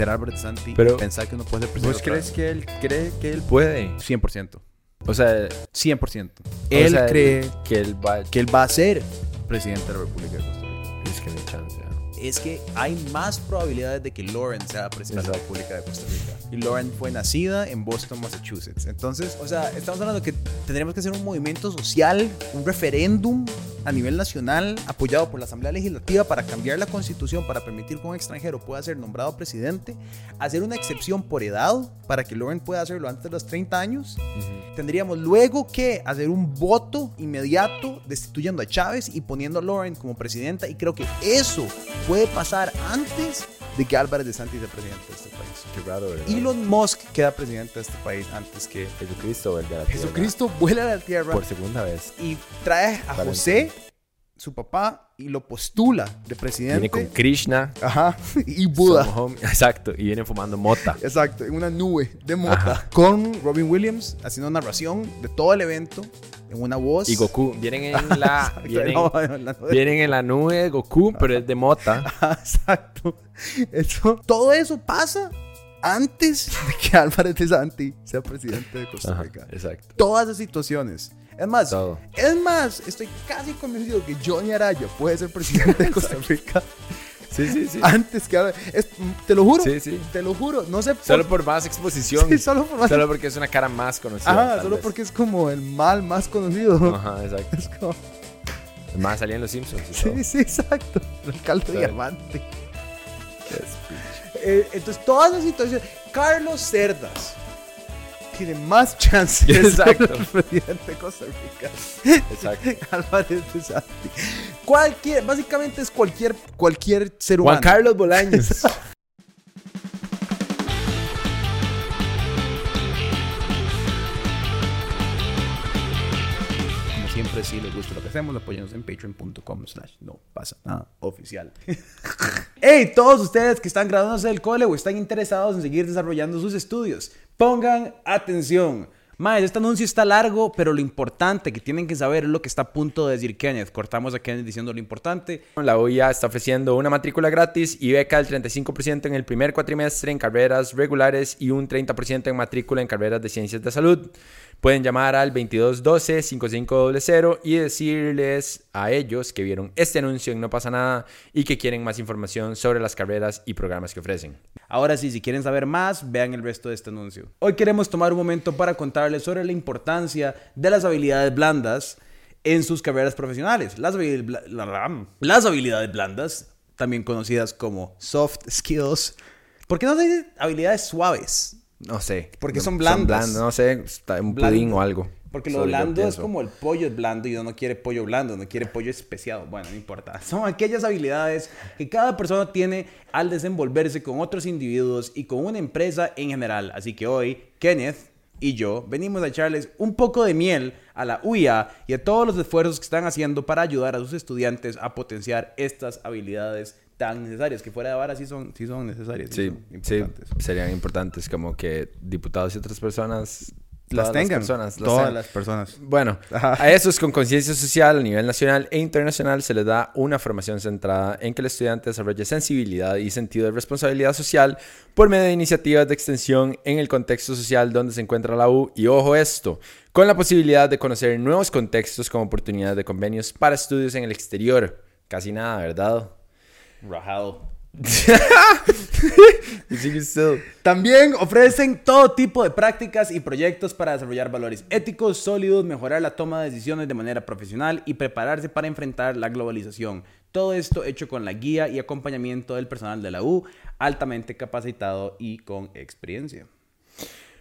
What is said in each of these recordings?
ser Albert Santi Pero- y pensar que uno puede ser presidente. ¿Vos crees que él cree que él puede? 100%. O sea, 100%. o Él sea, cree que él va... que él va a ser presidente de la República de Costa Rica. Es que no hay chance. ¿no? Es que hay más probabilidades de que Lauren sea presidente de la. República de Costa Rica. Y Lauren fue nacida en Boston, Massachusetts. Entonces, o sea, estamos hablando que tendríamos que hacer un movimiento social, un referéndum a nivel nacional apoyado por la Asamblea Legislativa para cambiar la constitución, para permitir que un extranjero pueda ser nombrado presidente, hacer una excepción por edad para que Lauren pueda hacerlo antes de los 30 años. Tendríamos luego que hacer un voto inmediato destituyendo a Chávez y poniendo a Lauren como presidenta. Y creo que eso puede pasar antes de que Álvarez de Santi sea presidente de este país. Qué raro, ¿verdad? Elon Musk queda presidente de este país antes que Jesucristo vuelve a la tierra. Jesucristo vuela a la tierra Por segunda vez. y trae a José, su papá, y lo postula de presidente. Viene con Krishna. Ajá, y Buda. Exacto. Y viene fumando mota. Exacto, en una nube de mota. Ajá. Con Robin Williams haciendo narración de todo el evento en una voz. Y Goku. Vienen en la... Exacto, vienen, no, hablando de- vienen en la nube de Goku, pero es de mota. Ajá, Exacto. Eso, todo eso pasa antes de que Álvarez de Santi sea presidente de Costa Ajá, Rica. exacto. Todas las situaciones. Es más, Todo. es más, estoy casi convencido que Johnny Araya puede ser presidente de Costa Rica Sí, sí, sí. antes que. Es- te lo juro. Sí, sí. Te lo juro. No sé por Solo por más exposición. Sí, solo por más- Solo porque es una cara más conocida. Ajá, solo vez. porque es como el mal más conocido. Ajá, exacto. Es como- Más salía en los Simpsons. y todo. sí, sí, exacto. El alcalde diamante. Qué. Eh, entonces, todas las situaciones. Carlos Cerdas tiene más chance de Exacto. presidente de Costa Rica. Exacto. Álvarez de Santi. Cualquier, básicamente es cualquier, cualquier ser humano. Juan Carlos Bolaños. Como siempre, si les gusta lo que hacemos, apoyamos en patreon.com slash no pasa nada oficial. hey, todos ustedes que están graduándose del cole o están interesados en seguir desarrollando sus estudios, pongan atención. Más, este anuncio está largo, pero lo importante que tienen que saber es lo que está a punto de decir Kenneth. Cortamos a Kenneth diciendo lo importante. La UIA está ofreciendo una matrícula gratis y beca del 35% en el primer cuatrimestre en carreras regulares y un 30% en matrícula en carreras de ciencias de salud. Pueden llamar al 2212-5500 y decirles a ellos que vieron este anuncio en No pasa nada y que quieren más información sobre las carreras y programas que ofrecen. Ahora sí, si quieren saber más, vean el resto de este anuncio. Hoy queremos tomar un momento para contarles sobre la importancia de las habilidades blandas en sus carreras profesionales. Las, habilidades blandas, también conocidas como soft skills. ¿Por qué no se dice habilidades suaves? No sé. Porque son blandas. no sé, un Blando. pudín o algo. Porque lo blando es como el pollo es blando y uno no quiere pollo blando, no quiere pollo especiado. Bueno, no importa. Son aquellas habilidades que cada persona tiene al desenvolverse con otros individuos y con una empresa en general. Así que hoy, Kenneth y yo venimos a echarles un poco de miel a la UIA y a todos los esfuerzos que están haciendo para ayudar a sus estudiantes a potenciar estas habilidades tan necesarias, que fuera de vara sí son, sí son necesarias. Sí, son sí, importantes. serían importantes como que diputados y otras personas Las tengan. personas, las todas las personas. Bueno, Ajá. a esos con conciencia social a nivel nacional e internacional se les da una formación centrada en que el estudiante desarrolle sensibilidad y sentido de responsabilidad social por medio de iniciativas de extensión en el contexto social donde se encuentra la U y ojo esto, con la posibilidad de conocer nuevos contextos como oportunidades de convenios para estudios en el exterior. Casi nada, ¿verdad? Still. También ofrecen todo tipo de prácticas y proyectos para desarrollar valores éticos sólidos, mejorar la toma de decisiones de manera profesional y prepararse para enfrentar la globalización. Todo esto hecho con la guía y acompañamiento del personal de la U, altamente capacitado y con experiencia.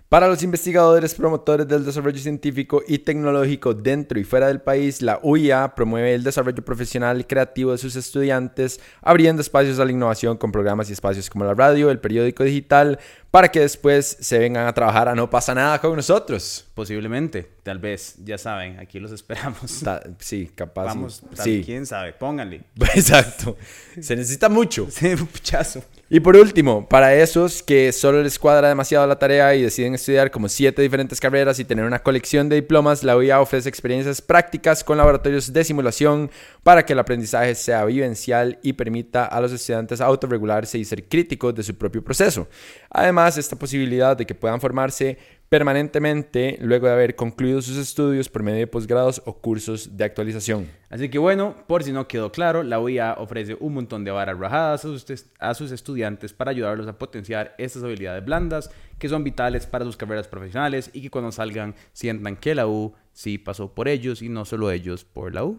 Para los investigadores promotores del desarrollo científico y tecnológico dentro y fuera del país, la UIA promueve el desarrollo profesional y creativo de sus estudiantes, abriendo espacios a la innovación con programas y espacios como la radio, el periódico digital, para que después se vengan a trabajar a No pasa nada con nosotros. Posiblemente, tal vez, ya saben, aquí los esperamos. Ta- sí, capaz. Vamos, sí. quién sabe, pónganle. Exacto. Se necesita mucho. Sí, un pichazo. Y por último, para esos que solo les cuadra demasiado la tarea y deciden estudiar como siete diferentes carreras y tener una colección de diplomas, la UIA ofrece experiencias prácticas con laboratorios de simulación para que el aprendizaje sea vivencial y permita a los estudiantes autorregularse y ser críticos de su propio proceso. Además, esta posibilidad de que puedan formarse permanentemente luego de haber concluido sus estudios por medio de posgrados o cursos de actualización. Así que bueno, por si no quedó claro, la UIA ofrece un montón de varas rajadas a sus, a sus estudiantes para ayudarlos a potenciar estas habilidades blandas que son vitales para sus carreras profesionales y que cuando salgan sientan que la U sí pasó por ellos y no solo ellos por la U.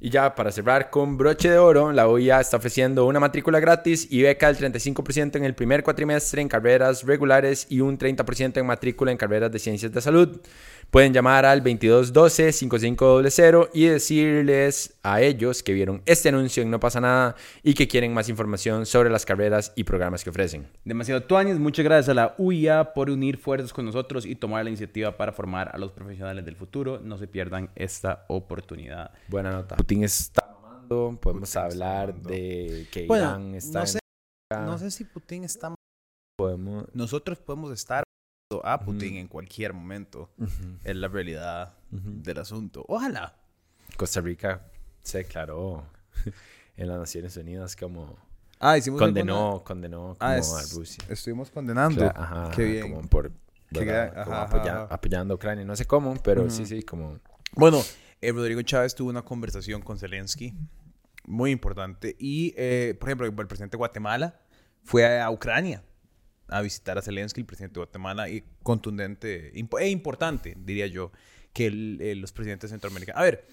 Y ya para cerrar con broche de oro, la OIA está ofreciendo una matrícula gratis y beca del 35% en el primer cuatrimestre en carreras regulares y un 30% en matrícula en carreras de ciencias de salud. Pueden llamar al 2212-5500 y decirles a ellos que vieron este anuncio en No pasa nada y que quieren más información sobre las carreras y programas que ofrecen. Demasiado tuanis, muchas gracias a la UIA por unir fuerzas con nosotros y tomar la iniciativa para formar a los profesionales del futuro. No se pierdan esta oportunidad. Buena nota. Putin está mamando, podemos Putin hablar mamando. de que Bueno, Irán está no en- sé, no sé si Putin está... podemos... Nosotros podemos estar a Putin Ujú. en cualquier momento. Ujú, Es la realidad ujú. del asunto. Ojalá. Costa Rica se declaró en las Naciones Unidas como Ah, hicimos condenó, condenó como Ah, es- a Rusia. Estuvimos condenando. Cla- ajá, Qué bien. como por Como ajá, apoya- ajá, apoyando a Ucrania, no sé cómo, pero sí, sí, como Bueno, eh, Rodrigo Chávez tuvo una conversación con Zelensky muy importante. Y, eh, por ejemplo, el presidente de Guatemala fue a Ucrania a visitar a Zelensky, el presidente de Guatemala, y contundente impo- e importante, diría yo, que el- eh, los presidentes centroamericanos. A ver,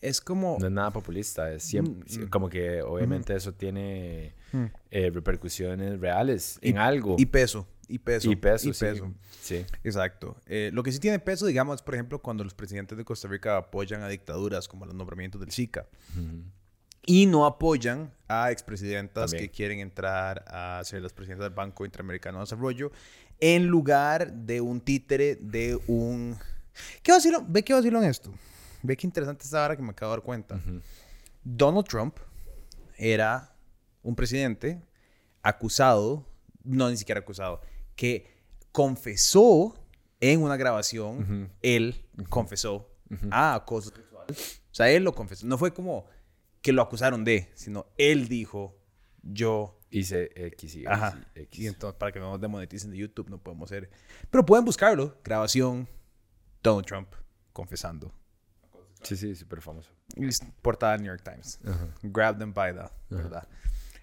es como... no es nada populista, es siempre, Mm, mm. como que obviamente eso tiene Mm. eh, repercusiones reales Y- en algo. Y peso, y peso. Y peso, y peso. sí. Exacto. Eh, lo que sí tiene peso, digamos, por ejemplo, cuando los presidentes de Costa Rica apoyan a dictaduras como los nombramientos del SICA Ujú. Y no apoyan a expresidentas También. que quieren entrar a ser las presidentas del Banco Interamericano de Desarrollo en lugar de un títere de un... ¿Qué vacilo? Ve qué vacilo en esto. Ve qué interesante esta hora que me acabo de dar cuenta. Donald Trump era un presidente acusado, no ni siquiera acusado, que confesó en una grabación, él confesó a acoso sexual. O sea, él lo confesó. No fue como que lo acusaron de, sino él dijo, yo... Hice X y Ajá. X. Y entonces, para que no nos demoneticen de YouTube, no podemos hacer... Pero pueden buscarlo. Grabación, Donald Trump confesando. Sí, sí, súper famoso. Portada del New York Times. Ajá. Grab them by the, ¿verdad?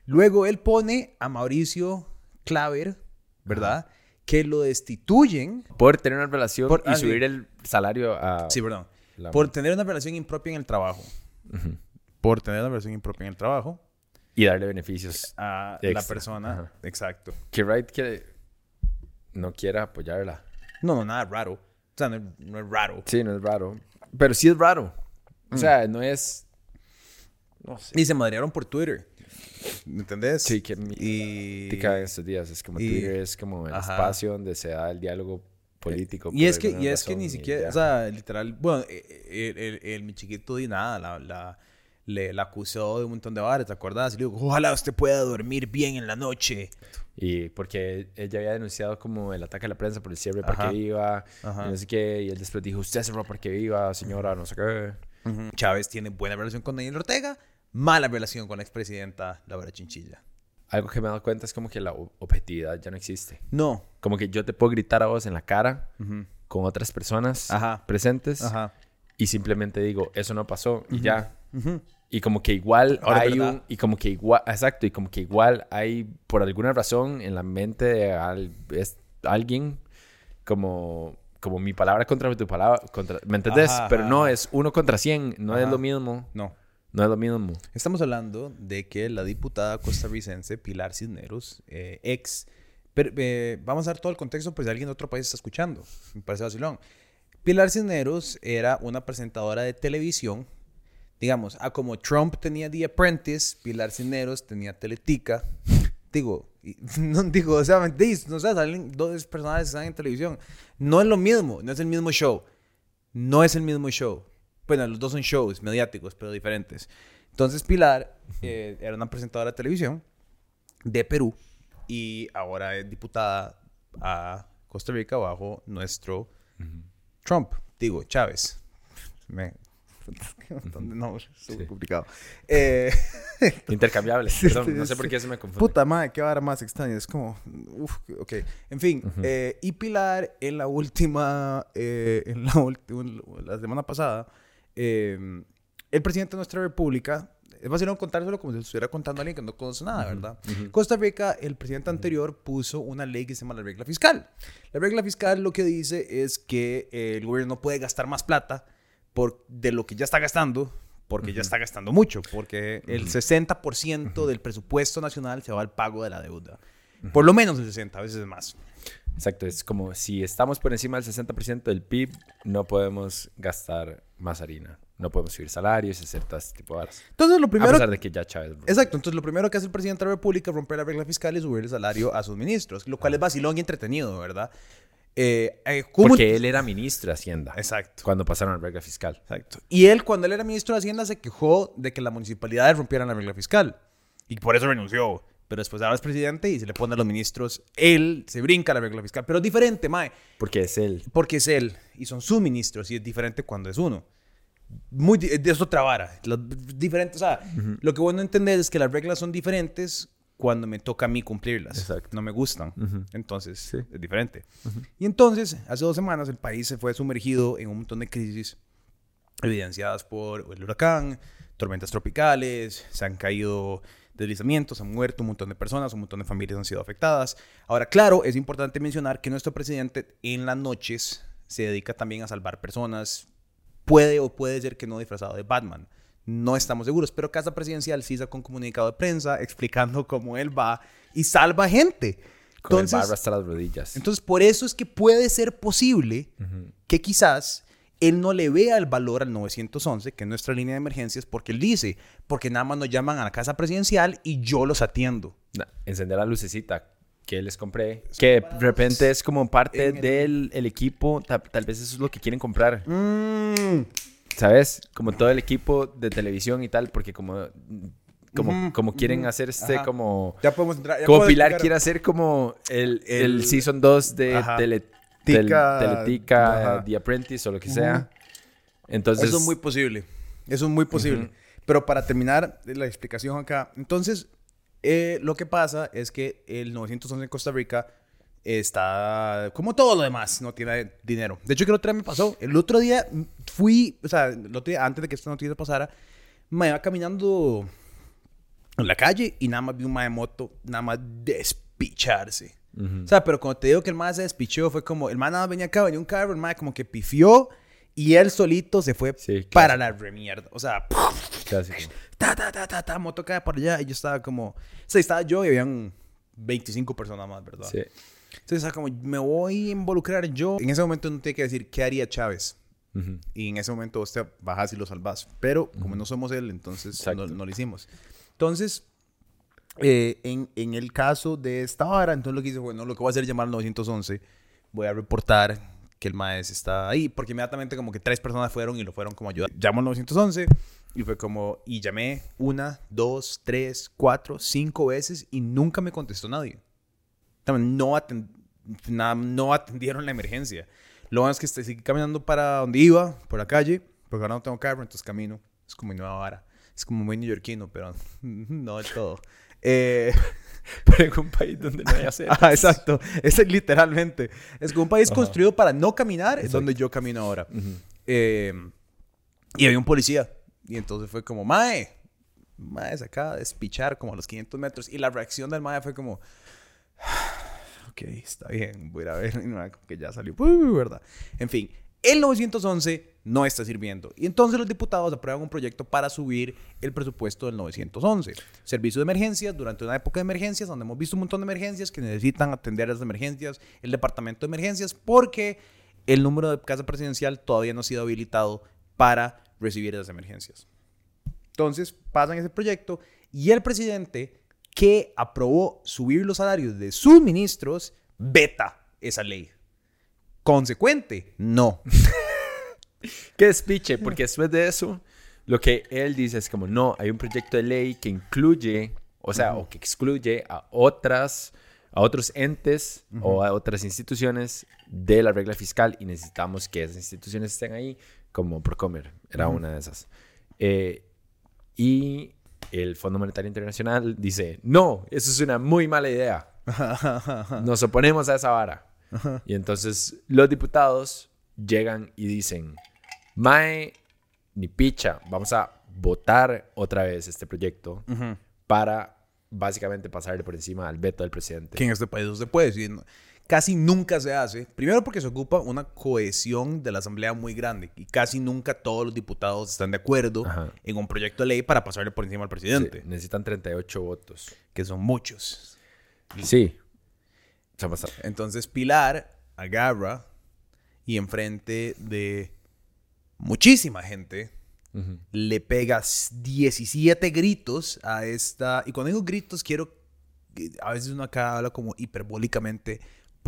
Luego él pone a Mauricio Claver, ¿verdad? Que lo destituyen. Por tener una relación Por- y ah, sí. subir el salario a... Sí, perdón. la- Por tener una relación impropia en el trabajo. Por tener una relación impropia en el trabajo Y darle beneficios. a la Extra. persona. Ajá. Exacto. Que Wright que no quiera apoyarla. No, no, nada raro. O sea, no, no es raro. Sí, no es raro. Pero sí es raro. O sea, no es... No sé. Y se madrearon por Twitter. ¿Me entendés? Sí, que mi- Y... En estos días. Es como y- Twitter es como el Ajá. espacio donde se da el diálogo político. Y por es que, y es que ni y siquiera, o sea, literal, bueno, eh, eh, el, el- el- mi chiquito di nada, la, la, le, la acusó de un montón de bares, ¿te acuerdas? Y le digo, ojalá usted pueda dormir bien en la noche. Y porque ella había denunciado como el ataque a la prensa por el cierre de. Parque Viva. Y no sé qué. Y él después dijo, usted cerró Parque Viva, señora, no sé qué. Chávez tiene buena relación con Daniel Ortega, mala relación con la expresidenta Laura Chinchilla. Algo que me he dado cuenta es como que la objetividad ya no existe. No. Como que yo te puedo gritar a vos en la cara Ujú. con otras personas Ajá. presentes Ajá. y simplemente digo, eso no pasó y ya. Y como que igual Ahora es hay un... Y como que igual... Exacto. Y como que igual hay, por alguna razón, en la mente de al- es- alguien como... Como mi palabra contra tu palabra. Contra, ¿Me entendés? Ajá, Pero no, es uno contra cien. No es Ajá. lo mismo. No. No es lo mismo. Estamos hablando de que la diputada costarricense Pilar Cisneros, eh, ex... Pero, eh, vamos a dar todo el contexto, pues si alguien de otro país está escuchando. Me parece vacilón. Pilar Cisneros era una presentadora de televisión. Digamos, ah, como Trump tenía The Apprentice, Pilar Cisneros tenía Teletica. Digo, no digo, o sea, no sé, salen dos personajes que están en televisión. No es lo mismo, no es el mismo show. No es el mismo show. Bueno, los dos son shows mediáticos, pero diferentes. Entonces Pilar eh, era una presentadora de televisión de Perú y ahora es diputada a Costa Rica bajo nuestro Trump, digo, Chávez. Me, no, es complicado. Eh, Intercambiable. no sé por qué se me confunde. Puta madre, qué vara más extraña. Es como, uf, ok. En fin, eh, y Pilar en la última, eh, en la, última, la semana pasada, el presidente de nuestra república es fácil contárselo como si estuviera contando a alguien que no conoce nada, ¿verdad? Costa Rica, el presidente anterior puso una ley que se llama la regla fiscal. La regla fiscal lo que dice es que el gobierno no puede gastar más plata por, de lo que ya está gastando, porque ya está gastando mucho, porque el 60% del presupuesto nacional se va al pago de la deuda. Por lo menos el 60, a veces más. Exacto, es como si estamos por encima del 60% del PIB, no podemos gastar más harina. No podemos subir salarios todo este tipo de cosas. Entonces, lo primero... A pesar de que ya Chávez... Exacto. Entonces, lo primero que hace el presidente de la República es romper la regla fiscal y subir el salario a sus ministros. Lo cual es vacilón y entretenido, ¿verdad? Eh, eh, Porque él era ministro de Hacienda. Exacto. Cuando pasaron la regla fiscal. Exacto. Y él, cuando él era ministro de Hacienda, se quejó de que las municipalidades rompieran la regla fiscal. Y por eso renunció. Pero después ahora es presidente y se le pone a los ministros. Él se brinca la regla fiscal. Pero es diferente, Mae. Porque es él. Porque es él. Y son sus ministros. Y es diferente cuando es uno muy de otra vara. diferente, o sea, lo que bueno entender es que las reglas son diferentes cuando me toca a mí cumplirlas. No me gustan. Entonces, es diferente. Y entonces, hace dos semanas el país se fue sumergido en un montón de crisis evidenciadas por el huracán, tormentas tropicales, se han caído deslizamientos, han muerto un montón de personas, un montón de familias han sido afectadas. Ahora, claro, es importante mencionar que nuestro presidente en las noches se dedica también a salvar personas, puede o puede ser que no disfrazado de Batman. No estamos seguros, pero Casa Presidencial sí sacó un comunicado de prensa explicando cómo él va y salva gente. Entonces, Con hasta las rodillas. Entonces, por eso es que puede ser posible que quizás él no le vea el valor al 911, que es nuestra línea de emergencias, porque él dice, porque nada más nos llaman a la casa presidencial y yo los atiendo. encender la lucecita que les compré, que de repente es como parte del el equipo, tal, vez eso es lo que quieren comprar. Mm. ¿Sabes? Como todo el equipo de televisión y tal, porque como como, como quieren hacer este como ya podemos entrar como Pilar quiere hacer como el, el, season 2 de Teletica, The Apprentice o lo que sea. Entonces eso es muy posible. Eso es muy posible. Pero para terminar la explicación acá, entonces eh, lo que pasa es que el 911 en Costa Rica está como todo lo demás, no tiene dinero. De hecho, que el otro día me pasó. El otro día fui, o sea, antes de que esta noticia pasara, me iba caminando en la calle y nada más vi un mae de moto, nada más despicharse. O sea, pero cuando te digo que el mae se despichó, fue como, el mae nada más venía acá, venía un carro, el mae como que pifió y él solito se fue para la remierda. O sea, ta, ta, ta, ta, ta, moto cae por allá. Y yo estaba como, o sea, estaba yo y habían 25 personas más, ¿verdad? Sí. Entonces, estaba como, me voy a involucrar yo. En ese momento no tiene que decir qué haría Chávez. Y en ese momento usted bajas y lo salvas. Pero como no somos él, entonces no, lo hicimos. Entonces, eh, en, en, el caso de esta vara, entonces lo que hice, bueno, lo que voy a hacer es llamar al 911. Voy a reportar que el maestro está ahí, porque inmediatamente como que tres personas fueron y lo fueron como ayudar. Llamo al 911 y fue como, y llamé una, dos, tres, cuatro, cinco veces y nunca me contestó nadie. No, no atendieron la emergencia. Lo bueno es que seguí caminando para donde iba, por la calle, porque ahora no tengo carro, entonces camino. Es como mi nueva vara. Es como muy neoyorquino, pero no del todo. Eh, pero en un país donde no hay aceras. ah, exacto. Es literalmente. Es como un país construido para no caminar, es donde yo camino ahora. Eh, y había un policía. Y entonces fue como, Mae, Mae se acaba de despichar como a los 500 metros. Y la reacción del Mae fue como, ok, está bien, voy a ver. Y que ya salió, ¿verdad? En fin, el 911 no está sirviendo. Y entonces los diputados aprueban un proyecto para subir el presupuesto del 911. Servicio de emergencias, durante una época de emergencias, donde hemos visto un montón de emergencias que necesitan atender las emergencias, el departamento de emergencias, porque el número de casa presidencial todavía no ha sido habilitado para recibir esas emergencias. Entonces pasan ese proyecto y el presidente que aprobó subir los salarios de sus ministros, veta esa ley. Consecuente, no. Qué despiche, porque después de eso, lo que él dice es como, no, hay un proyecto de ley que incluye, o sea, o que excluye a otras, a otros entes o a otras instituciones de la regla fiscal y necesitamos que esas instituciones estén ahí, como Procomer, era una de esas. Eh, y el Fondo Monetario Internacional dice, no, eso es una muy mala idea. Nos oponemos a esa vara. Y entonces los diputados llegan y dicen, Mae, ni picha, vamos a votar otra vez este proyecto para básicamente pasarle por encima al veto del presidente. Que en este país no se puede decir. Casi nunca se hace. Primero porque se ocupa una cohesión de la Asamblea muy grande y casi nunca todos los diputados están de acuerdo Ajá. en un proyecto de ley para pasarle por encima al presidente, Sí, necesitan 38 votos. que son muchos. Sí. Se ha pasado. Entonces Pilar agarra y enfrente de muchísima gente le pega 17 gritos a esta. Y cuando digo gritos, quiero. A veces uno acá habla como hiperbólicamente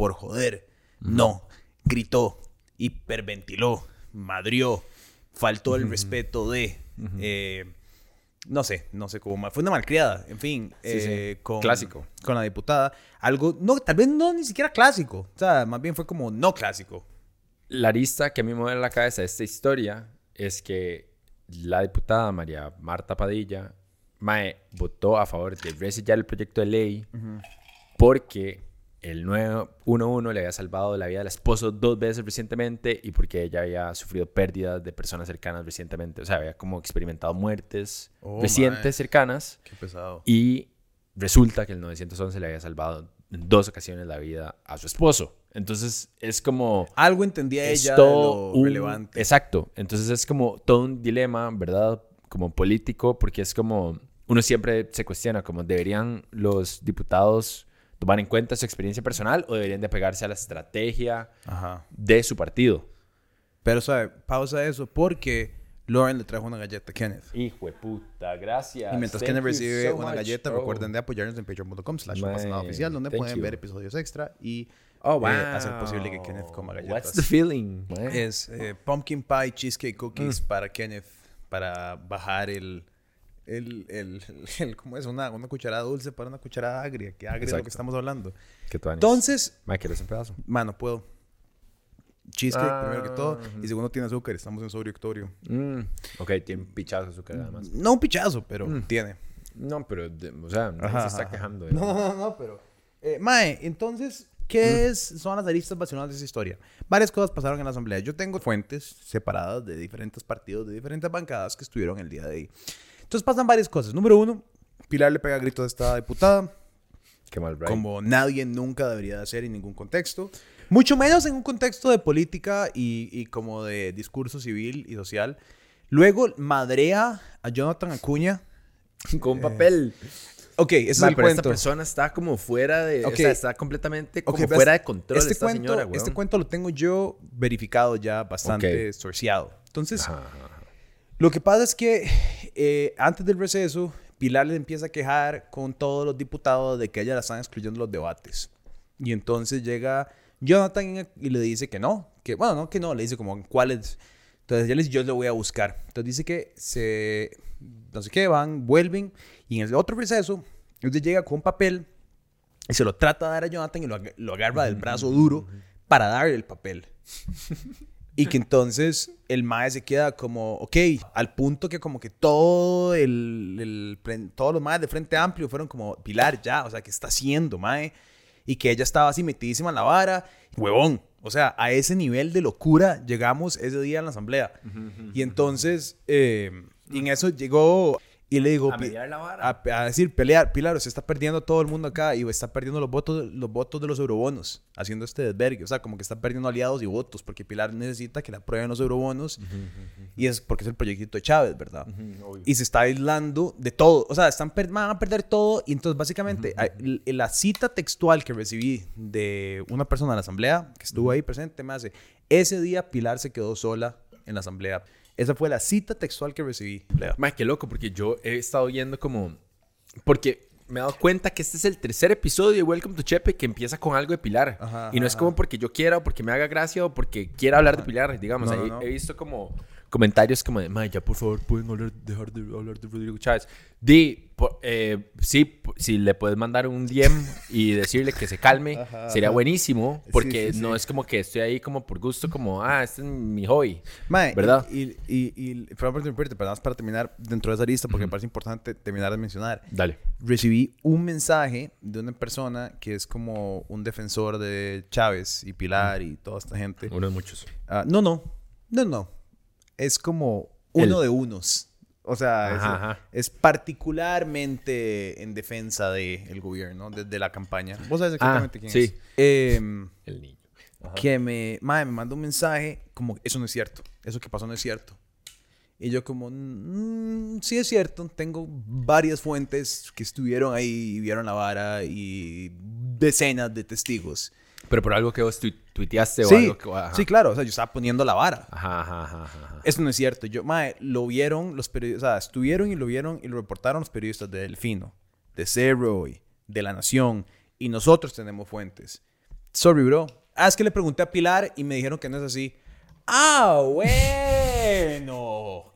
por joder. No, gritó, hiperventiló, madrió, faltó el respeto de. eh, no sé, no sé cómo. Fue una malcriada, en fin. Sí, sí. eh, Con, Clásico. Con la diputada. Algo, no, tal vez no ni siquiera clásico. O sea, más bien fue como no clásico. La arista que a mí me mueve la cabeza de esta historia es que la diputada María Marta Padilla Mae votó a favor de resellar el proyecto de ley porque el 911 le había salvado la vida al esposo dos veces recientemente y porque ella había sufrido pérdidas de personas cercanas recientemente. O sea, había como experimentado muertes Oh, recientes cercanas Qué pesado. y resulta que el 911 le había salvado en dos ocasiones la vida a su esposo. Entonces es como... Algo entendía ella todo de lo un- relevante. Exacto. Entonces es como todo un dilema, ¿verdad? Como político, porque es como uno siempre se cuestiona, como deberían los diputados tomar en cuenta su experiencia personal o deberían de pegarse a la estrategia Ajá. de su partido. Pero, ¿sabe? Pausa eso porque Lauren le trajo una galleta a Kenneth. Hijo de puta, gracias. Y mientras Kenneth recibe so una much, galleta, bro. recuerden de apoyarnos en patreon.com slash no pasa nada Man, oficial, donde pueden you. ver episodios extra y Oh, eh, hacer posible que Kenneth coma What's galletas. the feeling? man? Es eh, pumpkin pie, cheesecake cookies Mm. para Kenneth, para bajar el... El, el, el- ¿cómo es? Una, una cucharada dulce para una cucharada agria. Que agria es lo que estamos hablando. ¿Qué tú Entonces, Mike, ¿quieres un pedazo? mano, puedo. Cheesecake, Ah, primero que todo. ujú. Y segundo, tiene azúcar. Estamos en sobreoctorio. Mm, ok, tiene un pichazo de azúcar además. No un pichazo, pero Mm. tiene. No, pero, de- o sea, nadie Ajá, se está ajá. quejando. de No, no, no, no, pero. Eh, mae, entonces, ¿qué es, son las aristas nacionales de esa historia? Varias cosas pasaron en la asamblea. Yo tengo fuentes separadas de diferentes partidos, de diferentes bancadas que estuvieron el día de ahí. Entonces pasan varias cosas. Número uno, Pilar le pega gritos a esta diputada, Qué mal, right? como nadie nunca debería de hacer en ningún contexto. Mucho menos en un contexto de política y, y como de discurso civil y social. Luego madrea a Jonathan Acuña. Con papel. Ok, ese es el pero esta cuento. persona está como fuera de... Ok. O sea, está completamente como Ok, ves, fuera de control este esta cuento, señora. Este cuento lo tengo yo verificado ya bastante Ok. sorciado. Entonces, ajá, ajá. lo que pasa es que eh, antes del receso, Pilar le empieza a quejar con todos los diputados de que ella la están excluyendo los debates. Y entonces llega Jonathan y le dice que no, que bueno, no que no, le dice como cuáles. Entonces ya le dice, yo le voy a buscar. Entonces dice que se, no sé qué, van, vuelven. Y en el otro receso, entonces llega con un papel y se lo trata de dar a Jonathan y lo, lo agarra del brazo duro para darle el papel. Y que entonces el mae se queda como, ok, al punto que como que todo el, el todos los maes de Frente Amplio fueron como, Pilar, ya, o sea, ¿qué está haciendo, mae? Y que ella estaba así metidísima en la vara, huevón. O sea, a ese nivel de locura llegamos ese día en la asamblea. Y entonces, eh, y en eso llegó y le digo, A "Pi- mediar la vara. a, a decir, pelear, Pilar, se está perdiendo todo el mundo acá y está perdiendo los votos, los votos de los eurobonos, haciendo este desvergue. O sea, como que está perdiendo aliados y votos, porque Pilar necesita que le aprueben los eurobonos y es porque es el proyectito de Chávez, ¿verdad? Y se está aislando de todo. O sea, están van a perder todo. Y entonces, básicamente, la cita textual que recibí de una persona en la asamblea que estuvo ahí presente me hace: Ese día Pilar se quedó sola en la asamblea. Esa fue la cita textual que recibí. Ma, qué loco, porque yo he estado viendo como... Porque, me he dado cuenta que este es el tercer episodio de Welcome to Chepe que empieza con algo de Pilar. Ajá, y no es ajá, como porque yo quiera o porque me haga gracia o porque quiera hablar de Pilar, digamos. No, no, Ahí no. He visto como comentarios como de, "Mae, ya por favor pueden hablar- dejar de hablar de Rodrigo Chávez. Di, po- eh, sí, si le puedes mandar un DM y decirle que se calme, Ajá, sería ajá. buenísimo, porque sí, sí. no es como que estoy ahí como por gusto, como, ah, este es mi hobby. Mae, ¿Verdad? Y, y, y, por nada más para terminar dentro de esa lista, porque me parece importante terminar de mencionar. Dale. Recibí un mensaje de una persona que es como un defensor de Chávez y Pilar y toda esta gente. Uno de muchos. Ah, no, no, no, no. Es como uno El- de unos. O sea, es, Ajá, ajá. es particularmente en defensa del gobierno, de, de la campaña. Vos sabes exactamente quién Ah, sí. es. Em, El niño. que me, mae, me manda un mensaje como, eso no es cierto, eso que pasó no es cierto. Y yo como, "Mm, sí es cierto, tengo varias fuentes que estuvieron ahí y vieron la vara y decenas de testigos. Pero por algo que vos tu- tuiteaste o algo que... ajá. sí, claro, o sea, yo estaba poniendo la vara. Ajá, ajá, ajá, ajá. Eso no es cierto. Yo, mae, lo vieron los periodistas, o sea, estuvieron y lo vieron y lo reportaron los periodistas de Delfino, de Zero, y de La Nación, y nosotros tenemos fuentes. Sorry, bro. Ah, es que le pregunté a Pilar y me dijeron que no es así. Ah, bueno.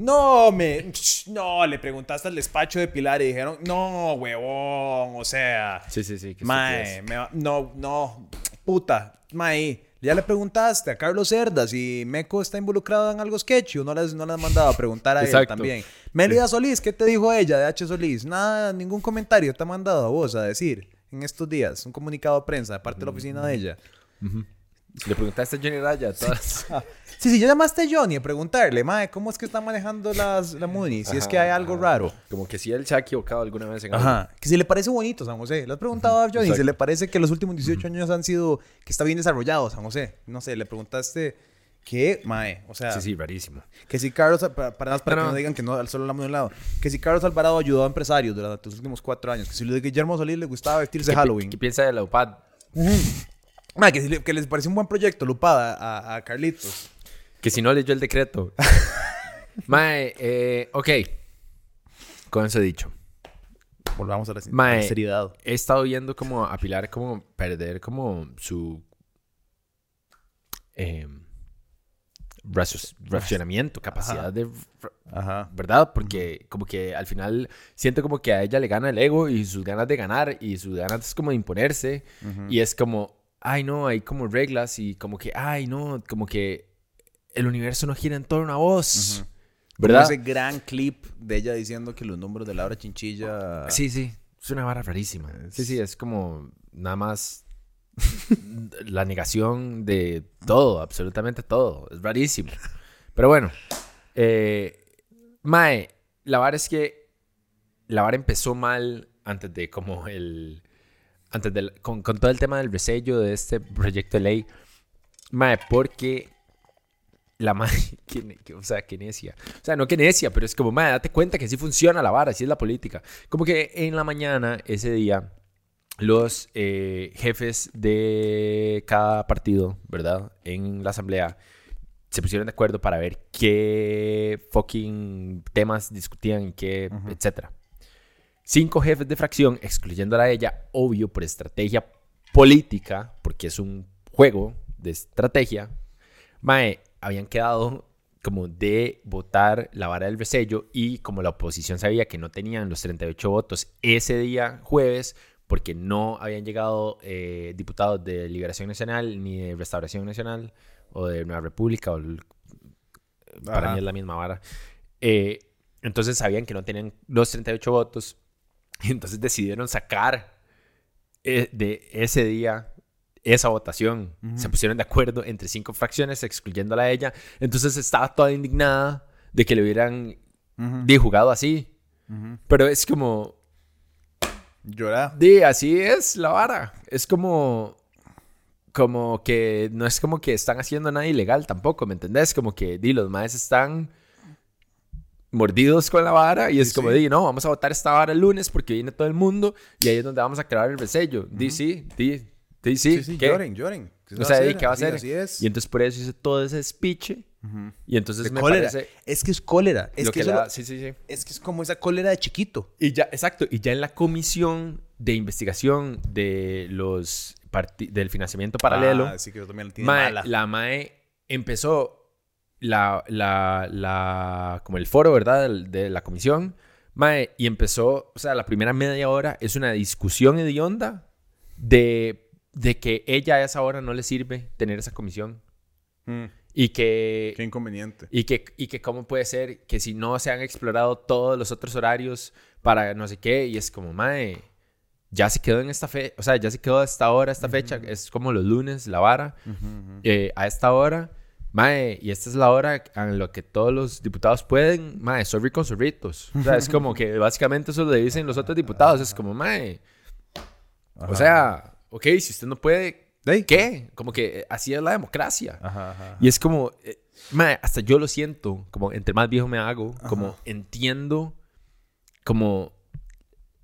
No, me. No, le preguntaste al despacho de Pilar y dijeron, no, huevón, o sea. Sí, sí, sí. Mae, me va- no, no, puta, mae, ya le preguntaste a Carlos Cerda si Meco está involucrado en algo sketchy o no le has, no has mandado a preguntar a él también. Melida Solís, ¿qué te dijo ella de H. Solís? Nada, ningún comentario te ha mandado a vos a decir en estos días, un comunicado de prensa de parte de la oficina de ella. Le preguntaste a Johnny Raya todas. Sí, sí, yo llamaste a Johnny a preguntarle, mae, ¿cómo es que está manejando las, la Mooney? Si es que hay algo raro. Como que si él se ha equivocado alguna vez en algo. Ajá. Que si le parece bonito San José. Le has preguntado a Johnny exacto. si le parece que los últimos 18 años han sido... Que está bien desarrollado San José. No sé, le preguntaste... ¿Qué? Mae. O sea... Sí, sí, rarísimo. Que si Carlos... Para, para, para No, que no. digan que no, solo hablamos de un lado. Que si Carlos Alvarado ayudó a empresarios durante los últimos cuatro años. Que si lo de Guillermo Solís le gustaba vestirse ¿Qué, Halloween. ¿Qué piensa de la UPAD? Mae, que, si le- que les parece un buen proyecto, Lupada, a, a Carlitos. Que si no leyó el decreto. Mae, eh, ok. Con eso dicho. Volvamos a la, Mae. a la seriedad. He estado viendo como a Pilar como perder como su... eh, racio- racionamiento, capacidad Ajá. de... Ajá. ¿Verdad? Porque como que al final siento como que a ella le gana el ego y sus ganas de ganar y sus ganas como de imponerse. Y es como, ay no, hay como reglas y como que, ay no, como que el universo no gira en torno a vos. ¿Verdad? Como Ese gran clip de ella diciendo que los números de Laura Chinchilla... Sí, sí. Es una vara rarísima. Sí, sí, es como nada más la negación de todo, absolutamente todo. Es rarísimo. Pero bueno, eh, Mae, la vara es que la vara empezó mal antes de como el... Antes del... Con, con todo el tema del resello de este proyecto de ley. Mae, porque la madre, que o sea, que necia. O sea, no que necia, pero es como, madre, date cuenta que sí funciona la vara, así es la política. Como que en la mañana, ese día, los eh, jefes de cada partido, ¿verdad? En la asamblea, se pusieron de acuerdo para ver qué fucking temas discutían qué, etcétera. Cinco jefes de fracción, excluyéndola a ella, obvio, por estrategia política, porque es un juego de estrategia, Mae, habían quedado como de votar la vara del resello y como la oposición sabía que no tenían los 38 votos ese día jueves porque no habían llegado eh, diputados de Liberación Nacional ni de Restauración Nacional o de Nueva República o el- para mí es la misma vara. Eh, entonces sabían que no tenían los 38 votos y entonces decidieron sacar eh, de ese día esa votación. Se pusieron de acuerdo entre cinco fracciones, excluyéndola a ella. Entonces estaba toda indignada de que le hubieran Ujú. di, jugado así. Ujú. Pero es como, Llora. di, así es la vara. Es como, como que no es como que están haciendo nada ilegal tampoco, ¿me entendés? Como que, di, los maes están mordidos con la vara y es Sí, como, sí. di, no, vamos a votar esta vara el lunes porque viene todo el mundo y ahí es donde vamos a crear el resello. Di, sí, di, sí, Sí, sí, ¿qué? lloren, lloren. ¿Qué se O sea, hacer? ¿qué va a hacer? Así es. Y entonces por eso hice todo ese speech Y entonces De me cólera. parece Es que es cólera. Es que, que la- sí, sí, sí. es que es como esa cólera de chiquito. Y ya, exacto, y ya en la comisión de investigación de los del financiamiento paralelo, Ah, sí que yo también la tiene mae, mala. la MAE empezó la, la, la, como el foro, ¿verdad? del- De, la comisión, MAE, y empezó, o sea, la primera media hora es una discusión hedionda de, de que ella a esa hora no le sirve tener esa comisión. Mm, y que qué inconveniente. y que, y que cómo puede ser que si no se han explorado todos los otros horarios para no sé qué, y es como, mae, ya se quedó en esta fecha, o sea, ya se quedó a esta hora, esta fecha, es como los lunes, la vara, eh, a esta hora, mae, y esta es la hora en la que todos los diputados pueden, mae, sorry con sorritos. O sea, es como que básicamente eso le dicen los otros diputados, es como, mae, o sea, ok, si usted no puede, Ey. ¿qué? Como que eh, así es la democracia. Ajá, ajá. Y es como, eh, mae, hasta yo lo siento, como entre más viejo me hago, como entiendo como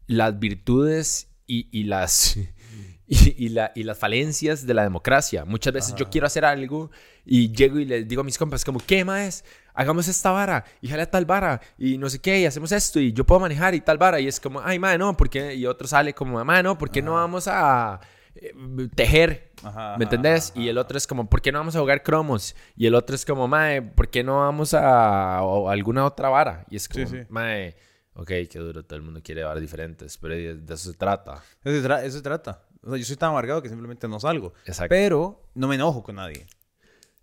las virtudes y, y las y, y la- y las falencias de la democracia. Muchas veces yo quiero hacer algo y llego y les digo a mis compas como, ¿qué más? Hagamos esta vara y jale a tal vara y no sé qué y hacemos esto y yo puedo manejar y tal vara y es como, ay, mae, no, ¿por qué? Y otro sale como, mae, no, ¿por qué no vamos a eh, tejer? Ajá, ¿Me entendés? ajá, Y el otro es como, ¿por qué no vamos a jugar cromos? Y el otro es como, mae, ¿por qué no vamos a, o alguna otra vara? Y es como, Sí, sí. mae, ok, qué duro, todo el mundo quiere varas diferentes, pero de, eso se trata. Eso se, tra- eso se trata. O sea, yo soy tan amargado que simplemente no salgo. Exacto. Pero no me enojo con nadie.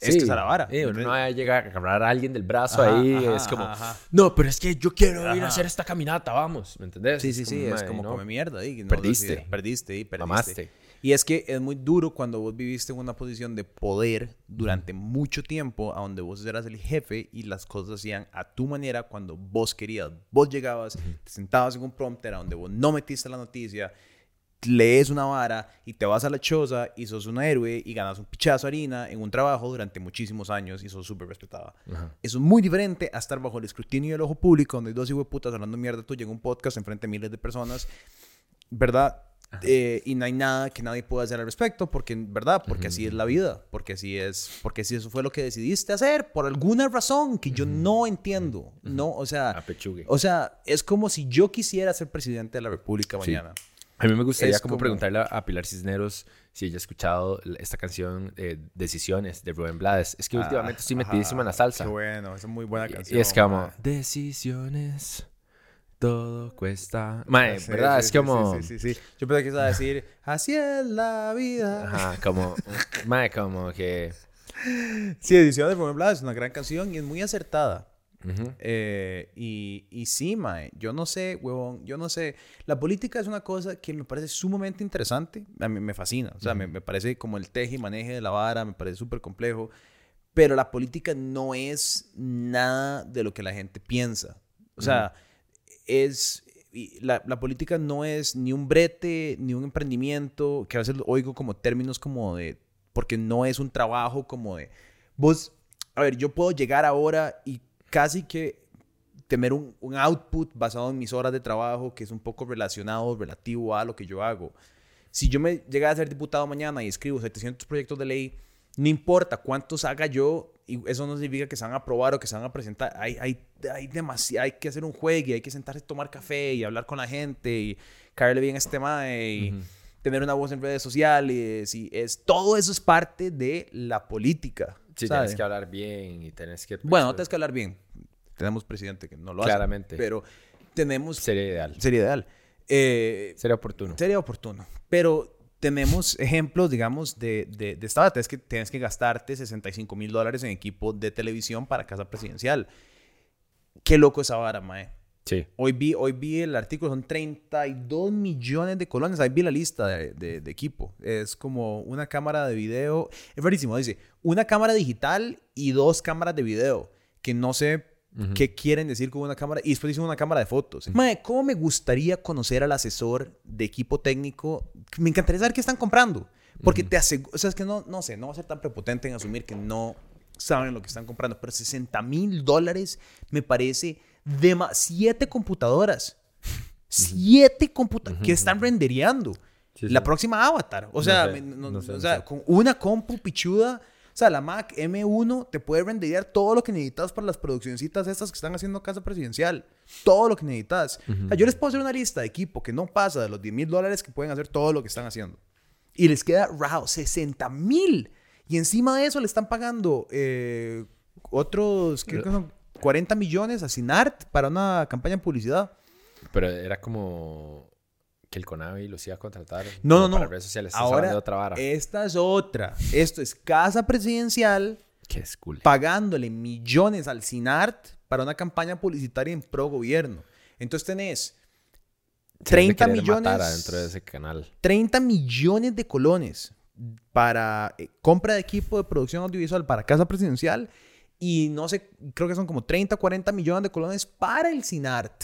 es Sí, que es a la vara. sí, uno no va a llegar a agarrar a alguien del brazo Ajá, ahí. ajá, es como, ajá, no, pero es que yo quiero ir a hacer esta caminata, vamos. ¿Me entendés? Sí, sí, sí. Es como no, come mierda. que no Perdiste. Perdiste y perdiste. Mamaste. Y es que es muy duro cuando vos viviste en una posición de poder durante mucho tiempo, a donde vos eras el jefe y las cosas hacían a tu manera cuando vos querías. Vos llegabas, te sentabas en un prompter a donde vos no metiste la noticia, lees una vara y te vas a la choza y sos un héroe y ganas un pichazo de harina en un trabajo durante muchísimos años y sos súper respetada. Ajá. Eso es muy diferente a estar bajo el escrutinio del ojo público, donde hay dos putas hablando mierda tuya en un podcast enfrente de miles de personas, ¿verdad? Eh, y no hay nada que nadie pueda hacer al respecto, porque, ¿verdad? Porque así es la vida, porque así es, porque si eso fue lo que decidiste hacer, por alguna razón que yo no entiendo, ¿no? O sea, Apechugue. o sea, es como si yo quisiera ser presidente de la República Sí. mañana. A mí me gustaría como, como- preguntarle a Pilar Cisneros si ella ha escuchado esta canción eh, Decisiones de Rubén Blades. Es que últimamente estoy metidísimo en la salsa. Ah, Qué bueno, es muy buena canción. Y es como, decisiones, todo cuesta. Mae, Sí, ¿verdad? sí, es como, Sí, sí, sí, sí. Yo pensé que iba a decir, así es la vida. ajá, como, mae, como que, Sí, Edición de Blades es una gran canción y es muy acertada. Eh, y, y sí, mae, yo no sé, huevón, yo no sé. La política es una cosa que me parece sumamente interesante. A mí me fascina. O sea, me, me parece como el teje y maneje de la vara, me parece súper complejo. Pero la política no es nada de lo que la gente piensa. O sea, es. La, la política no es ni un brete, ni un emprendimiento, que a veces oigo como términos como de. Porque no es un trabajo como de. Vos, a ver, yo puedo llegar ahora y casi que tener un, un output basado en mis horas de trabajo que es un poco relacionado, relativo a lo que yo hago. Si yo me llegara a ser diputado mañana y escribo 700 proyectos de ley, no importa cuántos haga yo, y eso no significa que se van a aprobar o que se van a presentar. Hay, hay, hay demasiado, hay que hacer un juego y hay que sentarse a tomar café y hablar con la gente y caerle bien a este tema y tener una voz en redes sociales y es todo eso es parte de la política. sí, ¿sabe? tienes que hablar bien y tienes que... Bueno, no tienes que hablar bien. Tenemos presidente que no lo hace. Claramente. Pero tenemos... Sería ideal. Sería ideal. Eh, Sería oportuno. sería oportuno. Pero tenemos ejemplos, digamos, de, de, de esta data. Es que tienes que gastarte 65 mil dólares en equipo de televisión para casa presidencial. Qué loco esa vara, mae. Sí. Hoy vi, hoy vi el artículo, son 32 millones de colones. Ahí vi la lista de, de- de equipo. Es como una cámara de video. Es rarísimo, dice, una cámara digital y dos cámaras de video. Que no sé Qué quieren decir con una cámara. Y después dice una cámara de fotos. Mae, ¿cómo me gustaría conocer al asesor de equipo técnico? Me encantaría saber qué están comprando. Porque te aseguro, o sea, es que no, no sé, no va a ser tan prepotente en asumir que no saben lo que están comprando. Pero 60 mil dólares me parece de siete computadoras. Siete computadoras que están rendereando. Sí, La sí. próxima Avatar. O sea, sé, me- no- no sé, o no sea, sé. con una compu pichuda sea, la Mac M1 te puede renderizar todo lo que necesitas para las produccioncitas estas que están haciendo casa presidencial. Todo lo que necesitas. O sea, yo les puedo hacer una lista de equipo que no pasa de los 10 mil dólares que pueden hacer todo lo que están haciendo. Y les queda, rao, 60 mil. Y encima de eso le están pagando eh, otros, creo que son 40 millones a Sinart para una campaña de publicidad. Pero era como que el Conavi los iba a contratar. No, no, no. Para redes sociales. Estás hablando Ahora, de otra vara. esta es otra. Esto es casa presidencial Qué es cool. pagándole millones al CINART para una campaña publicitaria en pro gobierno. Entonces tenés Se han de 30 querer millones, de ese canal. 30 millones de colones para eh, compra de equipo de producción audiovisual para casa presidencial y no sé, creo que son como 30 o 40 millones de colones para el CINART,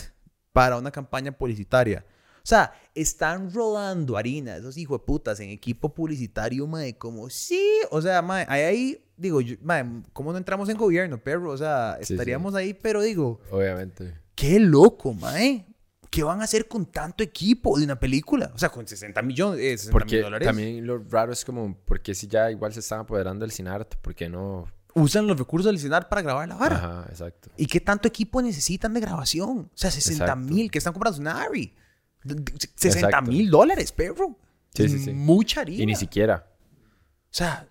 para una campaña publicitaria. O sea, están rodando harina, esos hijos de putas, en equipo publicitario, mae, como sí. O sea, mae, ahí, ahí digo, yo, mae, ¿cómo no entramos en gobierno, perro? O sea, Sí, estaríamos ahí, pero digo, Obviamente. qué loco, mae. ¿Qué van a hacer con tanto equipo de una película? O sea, con 60 millones, eh, 60 mil Porque dólares. también lo raro es como, porque si ya igual se están apoderando del Cinart, ¿por qué no? Usan los recursos del CINAR para grabar la vara. Ajá, exacto. ¿Y qué tanto equipo necesitan de grabación? O sea, 60 mil que están comprando una. 60 Exacto. mil dólares, perro. Sí, sí, sí. Mucha harina. Y ni siquiera O sea,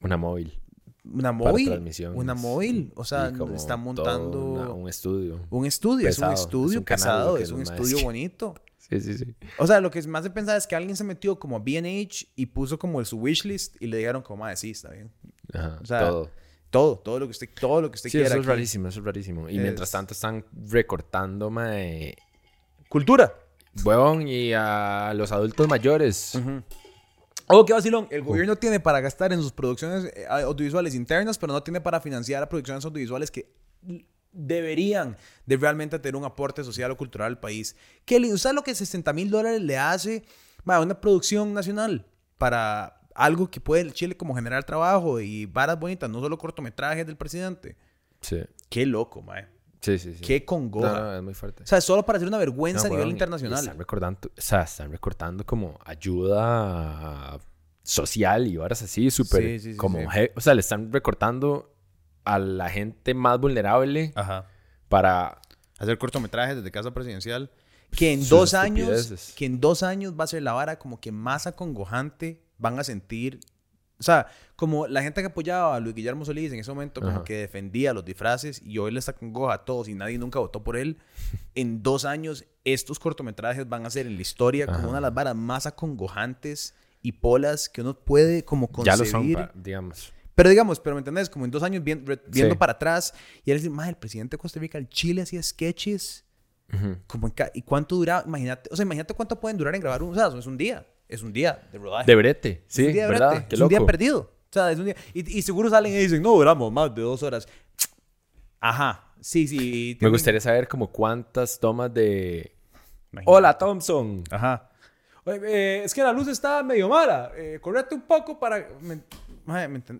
una móvil. una móvil. Una móvil. O sea, están montando una- un estudio. un estudio. pesado. Es un estudio Es un canal, pesado. Es un estudio bonito. Sí, sí, sí. O sea, lo que más de pensar es que alguien se metió como a B&H y puso como su wishlist y le dijeron como, ah, sí, está bien. Ajá, O sea, todo. Todo, todo lo que usted, todo lo que usted Sí, quiera. eso es aquí. rarísimo, eso es rarísimo. Y mientras tanto están recortando, mae, Cultura. Huevón, y a los adultos mayores. Oh, qué vacilón. El gobierno tiene para gastar en sus producciones eh, audiovisuales internas, pero no tiene para financiar a producciones audiovisuales que deberían de realmente tener un aporte social o cultural al país. ¿Qué le, ¿Sabes lo que 60 mil dólares le hace a una producción nacional para algo que puede el Chile como generar trabajo y varas bonitas, no solo cortometrajes del presidente? Sí, Qué loco, mae. Sí, sí. sí. Qué congoja. no, es muy fuerte. O sea, solo para hacer una vergüenza No, a nivel internacional. Están recortando, o sea, están recortando como ayuda social y horas así, súper Sí, sí, sí, como, o sea, le están recortando a la gente más vulnerable Ajá. para hacer cortometrajes desde casa presidencial. Que en Sus dos años, que en dos años va a ser la vara como que más acongojante van a sentir. O sea, como la gente que apoyaba a Luis Guillermo Solís en ese momento, como Ajá. que defendía los disfraces y hoy les acongoja a todos y nadie nunca votó por él. En dos años, estos cortometrajes van a ser en la historia como una de las varas más acongojantes y polas que uno puede como ya concebir. lo son, digamos. Pero digamos, pero ¿me entendés? Como en dos años viendo Sí. para atrás y él dice, el presidente de Costa Rica, el Chile hacía sketches. Ujú. Como en ¿Y cuánto duraba? Imagínate, o sea, imagínate cuánto pueden durar en grabar un, o sea, es un día. Es un día de rodaje. De brete, Es sí, un día de ¿verdad? Qué es un día loco. perdido. O sea, es un día. Y, y seguro salen y dicen, no, duramos más de dos horas. Ajá. Sí, sí. Me gustaría saber como cuántas tomas de... Imagínate. Hola, Thompson. Ajá. Oye, eh, es que la luz está medio mala. Eh, correte un poco para. me-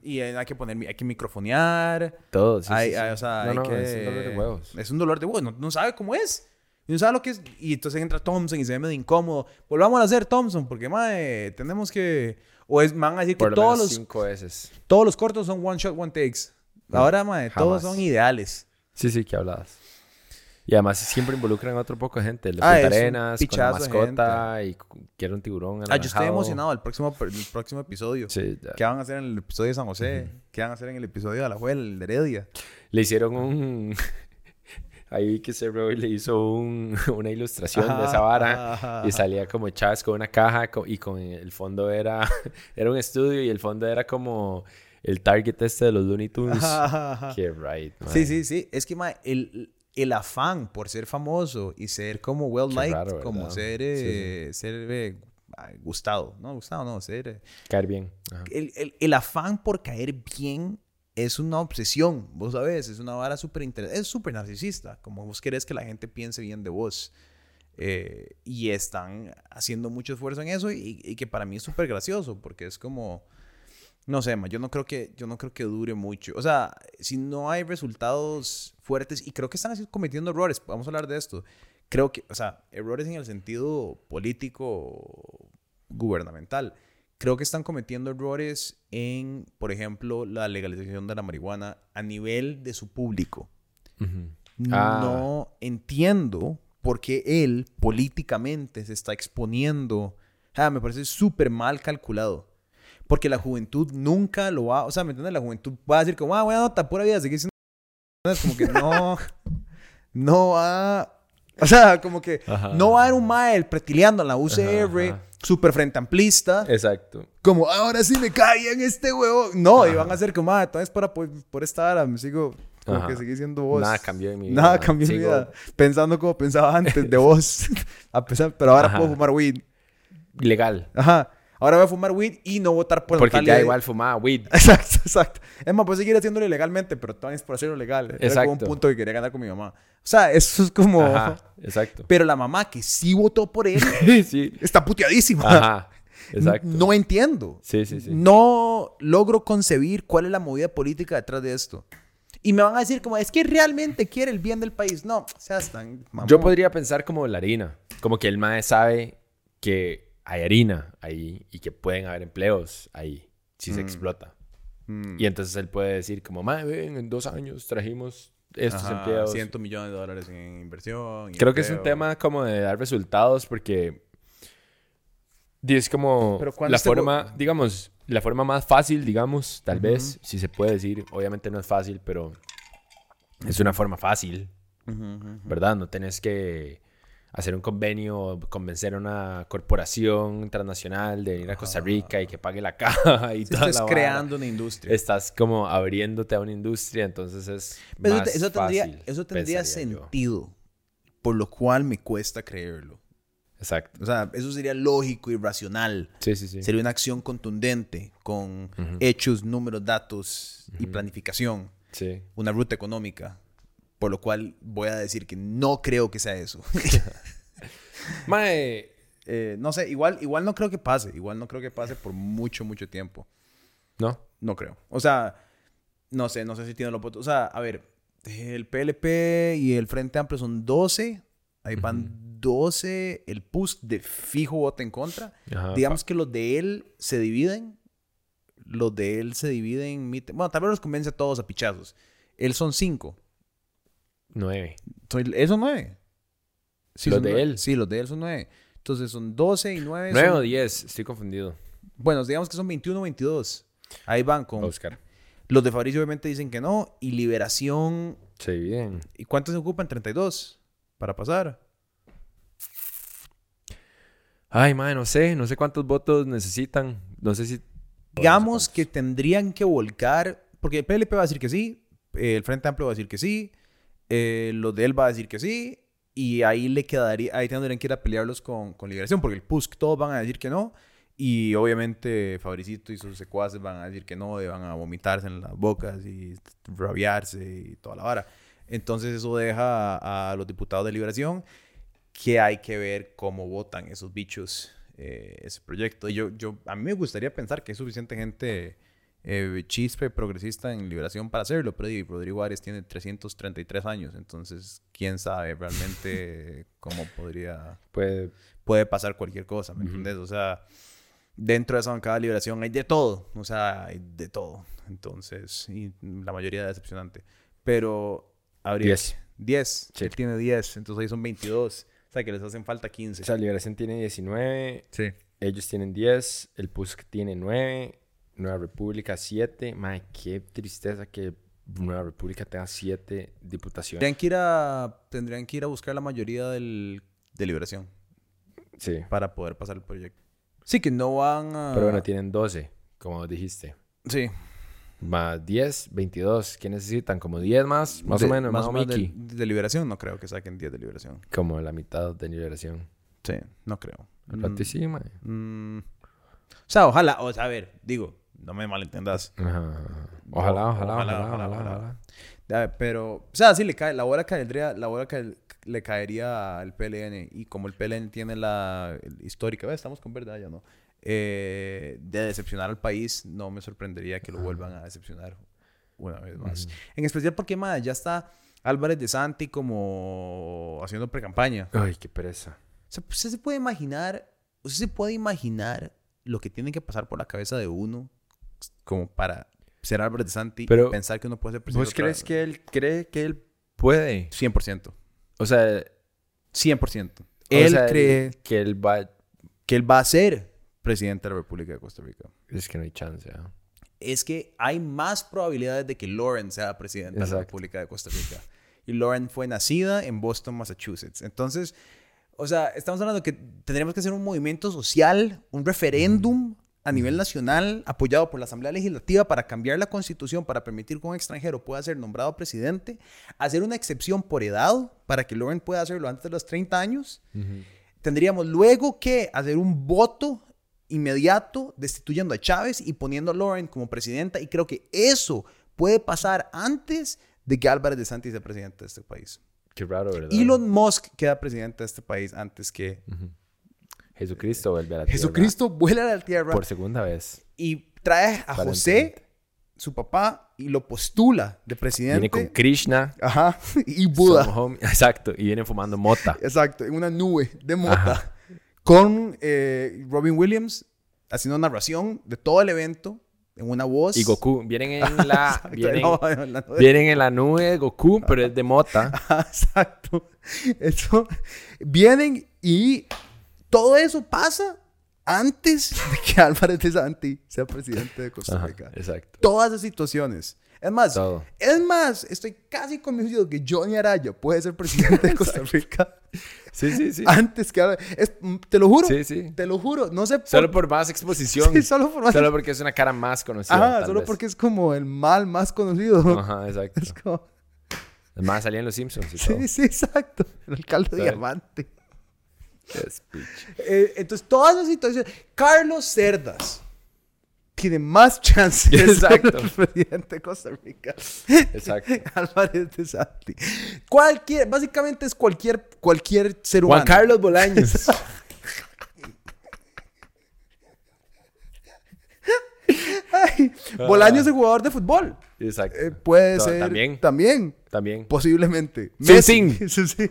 y hay que poner, hay que microfonear. Todo, sí, Hay- sí, sí. hay- o sea, no, hay no, que... es un dolor de huevos. Es un dolor de huevos. No, no sabe cómo es. Y no sabe lo que es. Y entonces entra Thompson y se ve medio incómodo. Volvamos a hacer Thompson porque, mae, tenemos que... O es, van a decir que lo todos menos los, cinco veces. todos los cortos son one shot, one takes. Ahora, mae, todos jamás. son ideales. Sí, sí, que hablabas. Y además siempre involucran a otro poco de gente. Los Ah, Arenas, con la mascota y quiero un tiburón Ah, yo estoy emocionado del próximo, el próximo episodio. Sí, ya. ¿Qué van a hacer en el episodio de San José? ¿Qué van a hacer en el episodio de Alajuela, el de Heredia? Le hicieron un... Ahí vi que Roy le hizo un- una ilustración de esa vara Ajá, y ajá. salía como Chávez con una caja y con el fondo era... era un estudio y el fondo era como el target este de los Looney Tunes. Ajá, ajá. Qué right, man. Sí, sí, sí. Es que mae, el, el afán por ser famoso y ser como well liked, como ser, eh, ser eh, gustado. No, gustado no, ser. eh, Caer bien. Ajá. El, el- el afán por caer bien es una obsesión, vos sabés, es una vara súper interesante, es súper narcisista, como vos querés que la gente piense bien de vos. Eh, y están haciendo mucho esfuerzo en eso y, que para mí es súper gracioso porque es como, no sé, ma, yo no creo que yo no creo que dure mucho. O sea, si no hay resultados fuertes y creo que están así cometiendo errores, vamos a hablar de esto. Creo que, o sea, errores en el sentido político gubernamental. Creo que están cometiendo errores en, por ejemplo, la legalización de la marihuana a nivel de su público. Ah. No entiendo por qué él políticamente se está exponiendo. Ah, me parece súper mal calculado. Porque la juventud nunca lo va, o sea, ¿me entiendes? La juventud va a decir como, ah, buena nota, pura vida, seguir siendo... Es como que no, no va, o sea, como que Ajá. no va a haber un mael pretileando en la UCR, Ajá, ajá. súper frente amplista, Exacto. como, ahora sí me cae en este huevo. No, y van a hacer como, ah, entonces para por, por esta hora me sigo, como Ajá. que seguí siendo vos. Nada cambió en mi vida. Nada cambió en mi vida. Pensando como pensaba antes de vos. a pesar, pero ahora Ajá. puedo fumar weed. Legal. Ajá. Ahora voy a fumar weed y no votar por Porque ya igual fumaba weed. Exacto, exacto. Es más, seguir haciéndolo ilegalmente, pero también es por hacerlo legal. Era como un Exacto. punto que quería ganar con mi mamá. O sea, eso es como... Ajá. Exacto. Pero la mamá que sí votó por él sí. está puteadísima. Ajá. Exacto. No entiendo. Sí, sí, sí. No logro concebir cuál es la movida política detrás de esto. Y me van a decir como, es que realmente quiere el bien del país. No, seas tan... mamón. Yo podría pensar como la harina. Como que el mae sabe que hay harina ahí y que pueden haber empleos ahí si se explota. Mm. Y entonces él puede decir como, mae, ven, en dos años trajimos estos Ajá, empleos. 100 millones de dólares en inversión. Creo que es un empleo. tema como de dar resultados porque es como Pero ¿cuándo la este forma, digamos, la forma más fácil, digamos, tal Ujú. vez, si se puede decir, obviamente no es fácil, pero es una forma fácil, Ujú, ujú, ujú. ¿verdad? No tenés que hacer un convenio convencer a una corporación transnacional de venir a Costa Rica y que pague la caja y toda estás la creando una industria. Estás como abriéndote a una industria, entonces es Pero más eso, tendría, fácil, eso tendría yo. sentido. Por lo cual me cuesta creerlo. Exacto. O sea, eso sería lógico y racional. Sí, sí, sí. Sería una acción contundente con hechos, números, datos y planificación. Sí. Una ruta económica. Por lo cual voy a decir que no creo que sea eso. Mae, Eh, no sé, igual, igual no creo que pase. Igual no creo que pase por mucho, mucho tiempo. ¿no? No creo. O sea, no sé, no sé si tiene los votos. O sea, a ver, el PLP y el Frente Amplio son 12. Ahí van 12. El PUS de fijo vota en contra. Ajá, Digamos que los de él se dividen. Los de él se dividen. Bueno, tal vez los convence a todos a pichazos. Él son 5. Nueve. ¿Él son 9? ¿Los de él? Sí, los de él son 9. Entonces son 12 y 9. Nueve o diez, estoy confundido. Bueno, digamos que son 21 o 22. Ahí van con... Oscar. Los de Fabricio obviamente dicen que no. Y Liberación Se dividen. ¿Y cuántos se ocupan? 32 para pasar. Ay, mae, no sé. No sé cuántos votos necesitan. No sé si... Digamos que tendrían que volcar, porque el PLP va a decir que sí, el Frente Amplio va a decir que sí, eh, los de él va a decir que sí, y ahí le quedaría, ahí tendrían que ir a pelearlos con, con Liberación, porque el PUSC todos van a decir que no, y obviamente Fabricito y sus secuaces van a decir que no, y van a vomitarse en las bocas y rabiarse y toda la vara. Entonces eso deja a, los diputados de Liberación que hay que ver cómo votan esos bichos eh, ese proyecto. Y yo, yo, a mí me gustaría pensar que hay suficiente gente eh, chispe progresista en liberación para hacerlo, pero di, Rodrigo Arias tiene 333 años, entonces quién sabe realmente cómo podría, Puede... puede pasar cualquier cosa, ¿me entiendes? O sea, dentro de esa bancada de liberación hay de todo, o sea, hay de todo, entonces, y la mayoría decepcionante, pero habría... Diez. 10, Sí. él tiene 10, entonces ahí son 22, o sea que les hacen falta 15. O sea, Liberación tiene 19. sí. Ellos tienen 10. El PUSC tiene 9. Nueva República 7. Mae, qué tristeza que Nueva República tenga 7 diputaciones. Tendrían que ir a, tendrían que ir a buscar la mayoría del, de liberación Sí. para poder pasar el proyecto. Sí, que no van a... Pero bueno, tienen 12, como dijiste. Sí. Más 10, 22. ¿Qué necesitan? Como 10 más, más De- o menos, Más o menos de, de liberación no creo que saquen 10 de liberación. Como la mitad de liberación. Sí, no creo. Mm, sí, mm. O sea, ojalá, o sea, a ver, digo, no me malentendas. Ajá. Ojalá, ojalá, ojalá, ojalá, ojalá. ojalá. Ya, Pero, o sea, sí le cae, la bola caería, la bola le caería al PLN y como el PLN tiene la histórica, ¿ves? estamos con verdad ya, ¿no? Eh, de decepcionar al país, no me sorprendería que lo vuelvan a decepcionar una vez más. En especial porque, madre, ya está Álvarez de Santi como haciendo pre-campaña. Ay, qué pereza. O sea, usted se puede imaginar, usted se puede imaginar lo que tiene que pasar por la cabeza de uno como para ser Álvarez de Santi Pero, y pensar que uno puede ser presidente. ¿Vos crees vez? que él cree que él puede? 100%. O sea, 100%. o Él sea, cree que él va... que él va a ser presidente de la República de Costa Rica. Es que no hay chance, ¿ah? Es que hay más probabilidades de que Lauren sea presidente de la Exacto. República de Costa Rica. Y Lauren fue nacida en Boston, Massachusetts. Entonces, o sea, estamos hablando que tendríamos que hacer un movimiento social, un referéndum a nivel nacional apoyado por la Asamblea Legislativa para cambiar la constitución, para permitir que un extranjero pueda ser nombrado presidente, hacer una excepción por edad para que Lauren pueda hacerlo antes de los 30 años. Tendríamos luego que hacer un voto inmediato destituyendo a Chávez y poniendo a Lauren como presidenta y creo que eso puede pasar antes de que Álvarez de Santi sea presidente de este país. Qué raro, ¿verdad? Elon Musk queda presidente de este país antes que Jesucristo vuelve a la tierra. Jesucristo vuela a la tierra Por segunda vez. y trae a José, su papá, y lo postula de presidente. Viene con Krishna. Ajá, y Buda. Exacto. Y viene fumando mota. Exacto, en una nube de mota. Ajá. Con eh, Robin Williams haciendo narración de todo el evento en una voz. Y Goku. Vienen en la... Exacto, vienen, no, vienen en la nube de Goku, pero es de mota. Exacto. Eso. Vienen y todo eso pasa antes de que Álvarez de Santi sea presidente de Costa Ajá, Rica. exacto. Todas esas situaciones. Es más, Todo. es más, estoy casi convencido que Johnny Araya puede ser presidente de Costa Rica Sí, sí, sí. antes que Álvarez. Es- te lo juro. Sí, sí. Te lo juro. No sé por Solo por más exposición. Sí, solo por más- Solo porque es una cara más conocida. Ajá, solo vez. porque es como el mal más conocido. Ajá, exacto. Es como... Además salían los Simpsons y todo. Sí, sí, exacto. El alcalde Sí. diamante. Eh, entonces, todas las situaciones. Carlos Cerdas tiene más chance de ser Exacto. el presidente de Costa Rica. Exacto. Álvarez de Santi. Cualquier, básicamente es cualquier, cualquier ser humano. Juan Carlos Bolaños. Ay, Bolaños es jugador de fútbol. Exacto. Eh, puede ser. También. También. También. Posiblemente. Messi.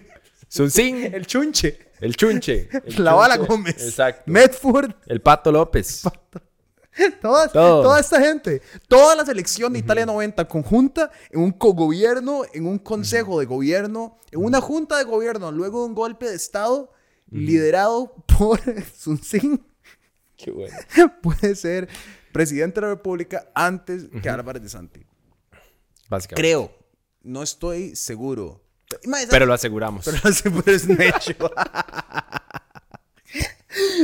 Sun. El chunche. El Chunche. El La Bala. Gómez. Exacto. Medford. El Pato López. Todas-. Toda esta gente. Toda la selección de Italia 90 conjunta en un cogobierno, en un consejo de gobierno, en una junta de gobierno, luego de un golpe de Estado liderado por Sun Sing. Qué bueno. Puede ser presidente de la República antes que Álvarez de Santi. Básicamente. Creo. No estoy seguro. Pero lo aseguramos. Pero se puede es un hecho.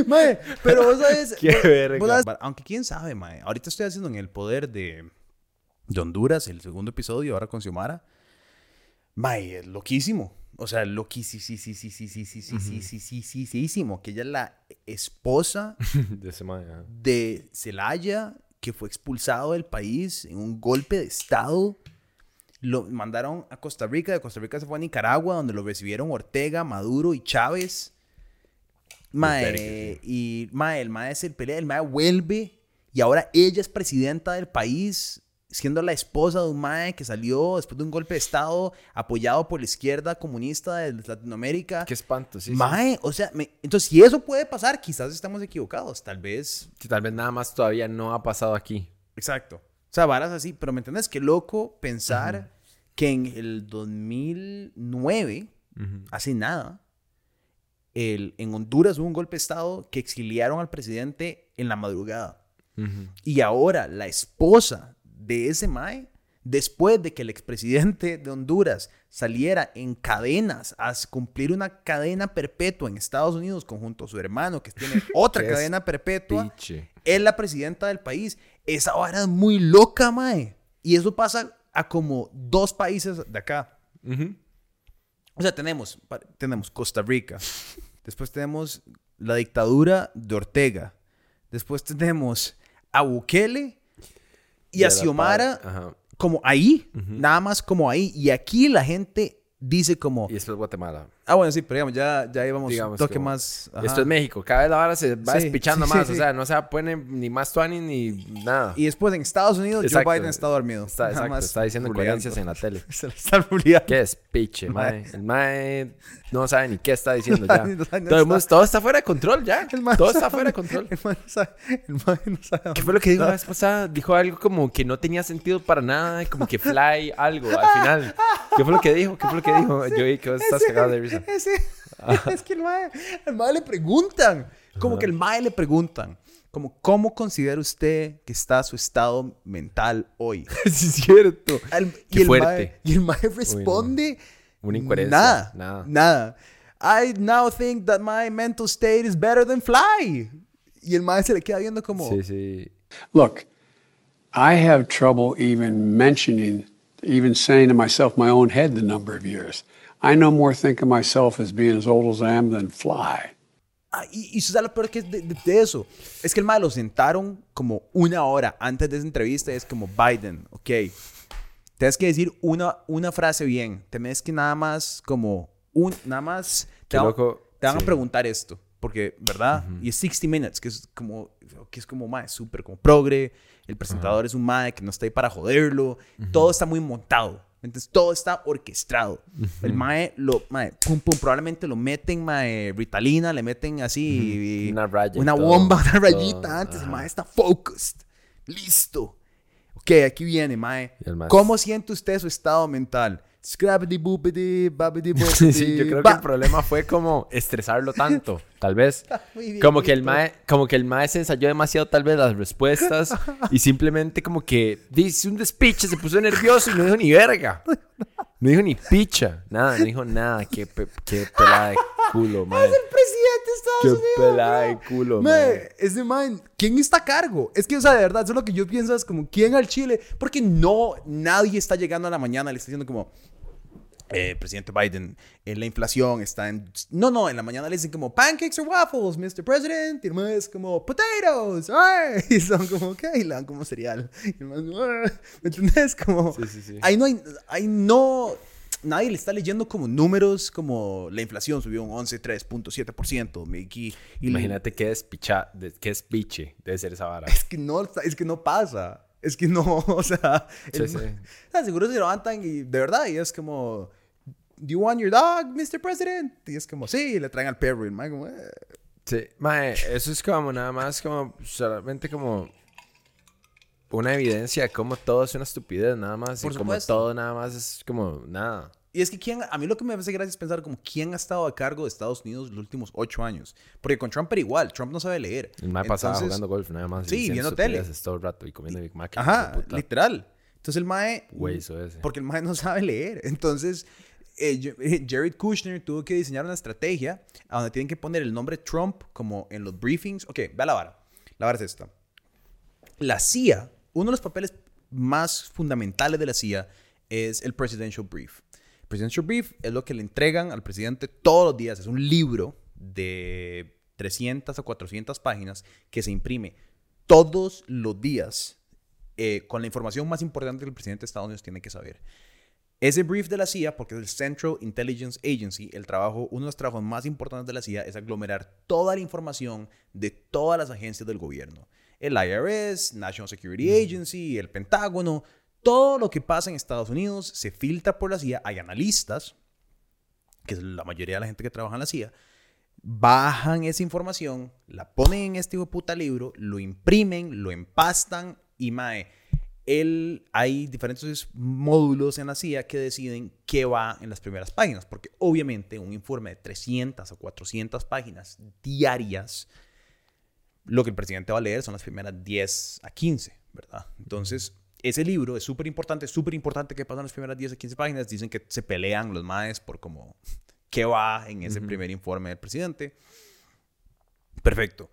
Mae, pero vos sabes. Qué vos- verga. vos sabes- aunque quién sabe, mae. Ahorita estoy haciendo en el poder de, de Honduras, el segundo episodio, ahora con Xiomara. Mae, es loquísimo. O sea, loquísimo, sí, sí, sí, sí, sí, sí, sí, sí, sí, sí, sí, sí, sí, que ella es la esposa De ese de Celaya, que fue expulsado del país en un golpe de Estado. Lo mandaron a Costa Rica, de Costa Rica se fue a Nicaragua, donde lo recibieron Ortega, Maduro y Chávez. Mae, y mae, el mae se pelea, el mae vuelve y ahora ella es presidenta del país, siendo la esposa de un mae que salió después de un golpe de Estado apoyado por la izquierda comunista de Latinoamérica. Qué espanto, sí. sí. mae, o sea, me- entonces si eso puede pasar, quizás estamos equivocados, tal vez Que tal vez nada más todavía no ha pasado aquí. Exacto. O sea, varas así, pero ¿me entiendes? Qué loco pensar que en el 2009, hace nada, el, en Honduras hubo un golpe de Estado que exiliaron al presidente en la madrugada. Y ahora la esposa de ese Mae, después de que el expresidente de Honduras saliera en cadenas a cumplir una cadena perpetua en Estados Unidos conjunto a su hermano, que tiene otra cadena perpetua, Piche. es la presidenta del país. Esa vara es muy loca, mae. Y eso pasa a como dos países de acá. O sea, tenemos, tenemos Costa Rica. Después tenemos la dictadura de Ortega. Después tenemos a Bukele y a Xiomara como ahí, nada más como ahí. Y aquí la gente dice como... Y después Guatemala. Ah, bueno, sí, pero digamos, ya, ya íbamos un toque más... ajá. Esto es México. Cada vez la vara se va Sí, sí, más. sí. O sea, no se pone ni más tuani ni nada. Y después en Estados Unidos, Exacto. Joe Biden está dormido. Está, Nada exacto, más está diciendo ruleando. incoherencias en la tele. Se lo están ruleando. Qué despiche, mae. El mae no sabe ni qué está diciendo ya. sabe, no sabe, no todo, está- todo está fuera de control ya. El mae Todo está fuera de control. El man no sabe, el no sabe ¿Qué fue lo que dijo la vez pasada? Dijo algo como que no tenía sentido para nada, como que fly algo al final. ¿Qué fue lo que dijo? ¿Qué fue lo que dijo? Yo vi que vos estás cagado de risa. ese- es que el mae, el mae le preguntan. Como que el mae le preguntan. Como, ¿cómo considera usted que está su estado mental hoy? Sí, es cierto. El- Qué y, el fuerte. mae, y el mae responde. Una incoherencia. Nada. Nada. Nada. I now think that my mental state is better than fly. Y el mae se le queda viendo como. Sí, sí. Look, I have trouble even mentioning, even saying to myself my own head the number of years. I no more think of myself as being as old as I am than fly. Ah, y, y ¿sabes lo peor que es de, de- de eso? Es que el mae lo sentaron como una hora antes de esa entrevista. Y es como, Biden, ok. Tienes que decir una, una frase bien. Tienes que nada más, como, un, nada más. Te, van- loco, te van sí. a preguntar esto. Porque, ¿verdad? Y es 60 Minutes, que es como, que es como, mae, súper como progre. El presentador es un mae que no está ahí para joderlo. Todo está muy montado. Entonces, todo está orquestado. El mae, lo, mae, pum, pum, probablemente lo meten, mae, Ritalina, le meten así. Una raya y Una todo, bomba, una todo, rayita antes. El mae está focused. Listo. Ok, aquí viene, mae. Mae- ¿Cómo siente usted su estado mental? Scrappity boopity, bappity Sí, sí, yo creo que el problema fue como estresarlo tanto, tal vez. Bien Como que el mae, como que el mae se ensayó demasiado tal vez las respuestas y simplemente como que dice un despiche, se puso nervioso y no dijo ni verga. No dijo ni picha, nada, no dijo nada. Qué, pe- qué pelada de culo, mae. Es el presidente de Estados Qué Unidos. pelada mae. de culo, Mae, mae. ese man, ¿quién está a cargo? Es que, o sea, de verdad, eso es lo que yo pienso, es como, ¿quién al Chile? Porque no, nadie está llegando a la mañana y le está diciendo como, eh, presidente Biden, eh, la inflación está en... No, no, en la mañana le dicen como, pancakes or waffles, Mr. President. Y el man es como, potatoes. ay", Y son como, ok, y le dan como cereal. Y el man, "Ah", ¿me entendés? Como, Sí, sí, sí. ahí no hay, ahí no... Nadie le está leyendo como números como la inflación subió un 11,3.7%. me- Y, y Imagínate qué despicha, de- qué despiche debe ser esa vara. es que no, es que no pasa. Es que no, o sea, Sí, el- sí. o sea, seguro se levantan y de verdad, y es como, ¿Do you want your dog, Mr. President? Y es como, sí, y le traen al perro y el man como, "Eh". Sí, mae, eso es como nada más como solamente como una evidencia de cómo todo es una estupidez, nada más. Por y como supuesto. todo nada más es como nada. Y es que quién, a mí lo que me hace gracia es pensar como quién ha estado a cargo de Estados Unidos los últimos ocho años. Porque con Trump era igual, Trump no sabe leer. El mae pasaba jugando golf, nada más. Sí, viendo tele. todo el rato y comiendo Big Mac. Ajá, literal. Entonces el mae... Güey, eso ese. Porque el mae no sabe leer. Entonces, eh, Jared Kushner tuvo que diseñar una estrategia a donde tienen que poner el nombre Trump como en los briefings. Ok, vea la vara. La vara es esta. La CIA, uno de los papeles más fundamentales de la CIA es el Presidential Brief. Presidential Brief es lo que le entregan al presidente todos los días. Es un libro de 300 a 400 páginas que se imprime todos los días eh, con la información más importante que el presidente de Estados Unidos tiene que saber. Ese brief de la CIA, porque es el Central Intelligence Agency, el trabajo, uno de los trabajos más importantes de la CIA es aglomerar toda la información de todas las agencias del gobierno. El IRS, National Security Agency, el Pentágono, todo lo que pasa en Estados Unidos se filtra por la CIA. Hay analistas, que es la mayoría de la gente que trabaja en la CIA, bajan esa información, la ponen en este hijo de puta libro, lo imprimen, lo empastan y mae, él, hay diferentes módulos en la CIA que deciden qué va en las primeras páginas, porque obviamente un informe de 300 o 400 páginas diarias, lo que el presidente va a leer son las primeras 10 a 15, ¿verdad? Entonces, ese libro es súper importante, súper importante que pasan las primeras 10 a 15 páginas, dicen que se pelean los maes por como qué va en ese primer informe del presidente. Perfecto.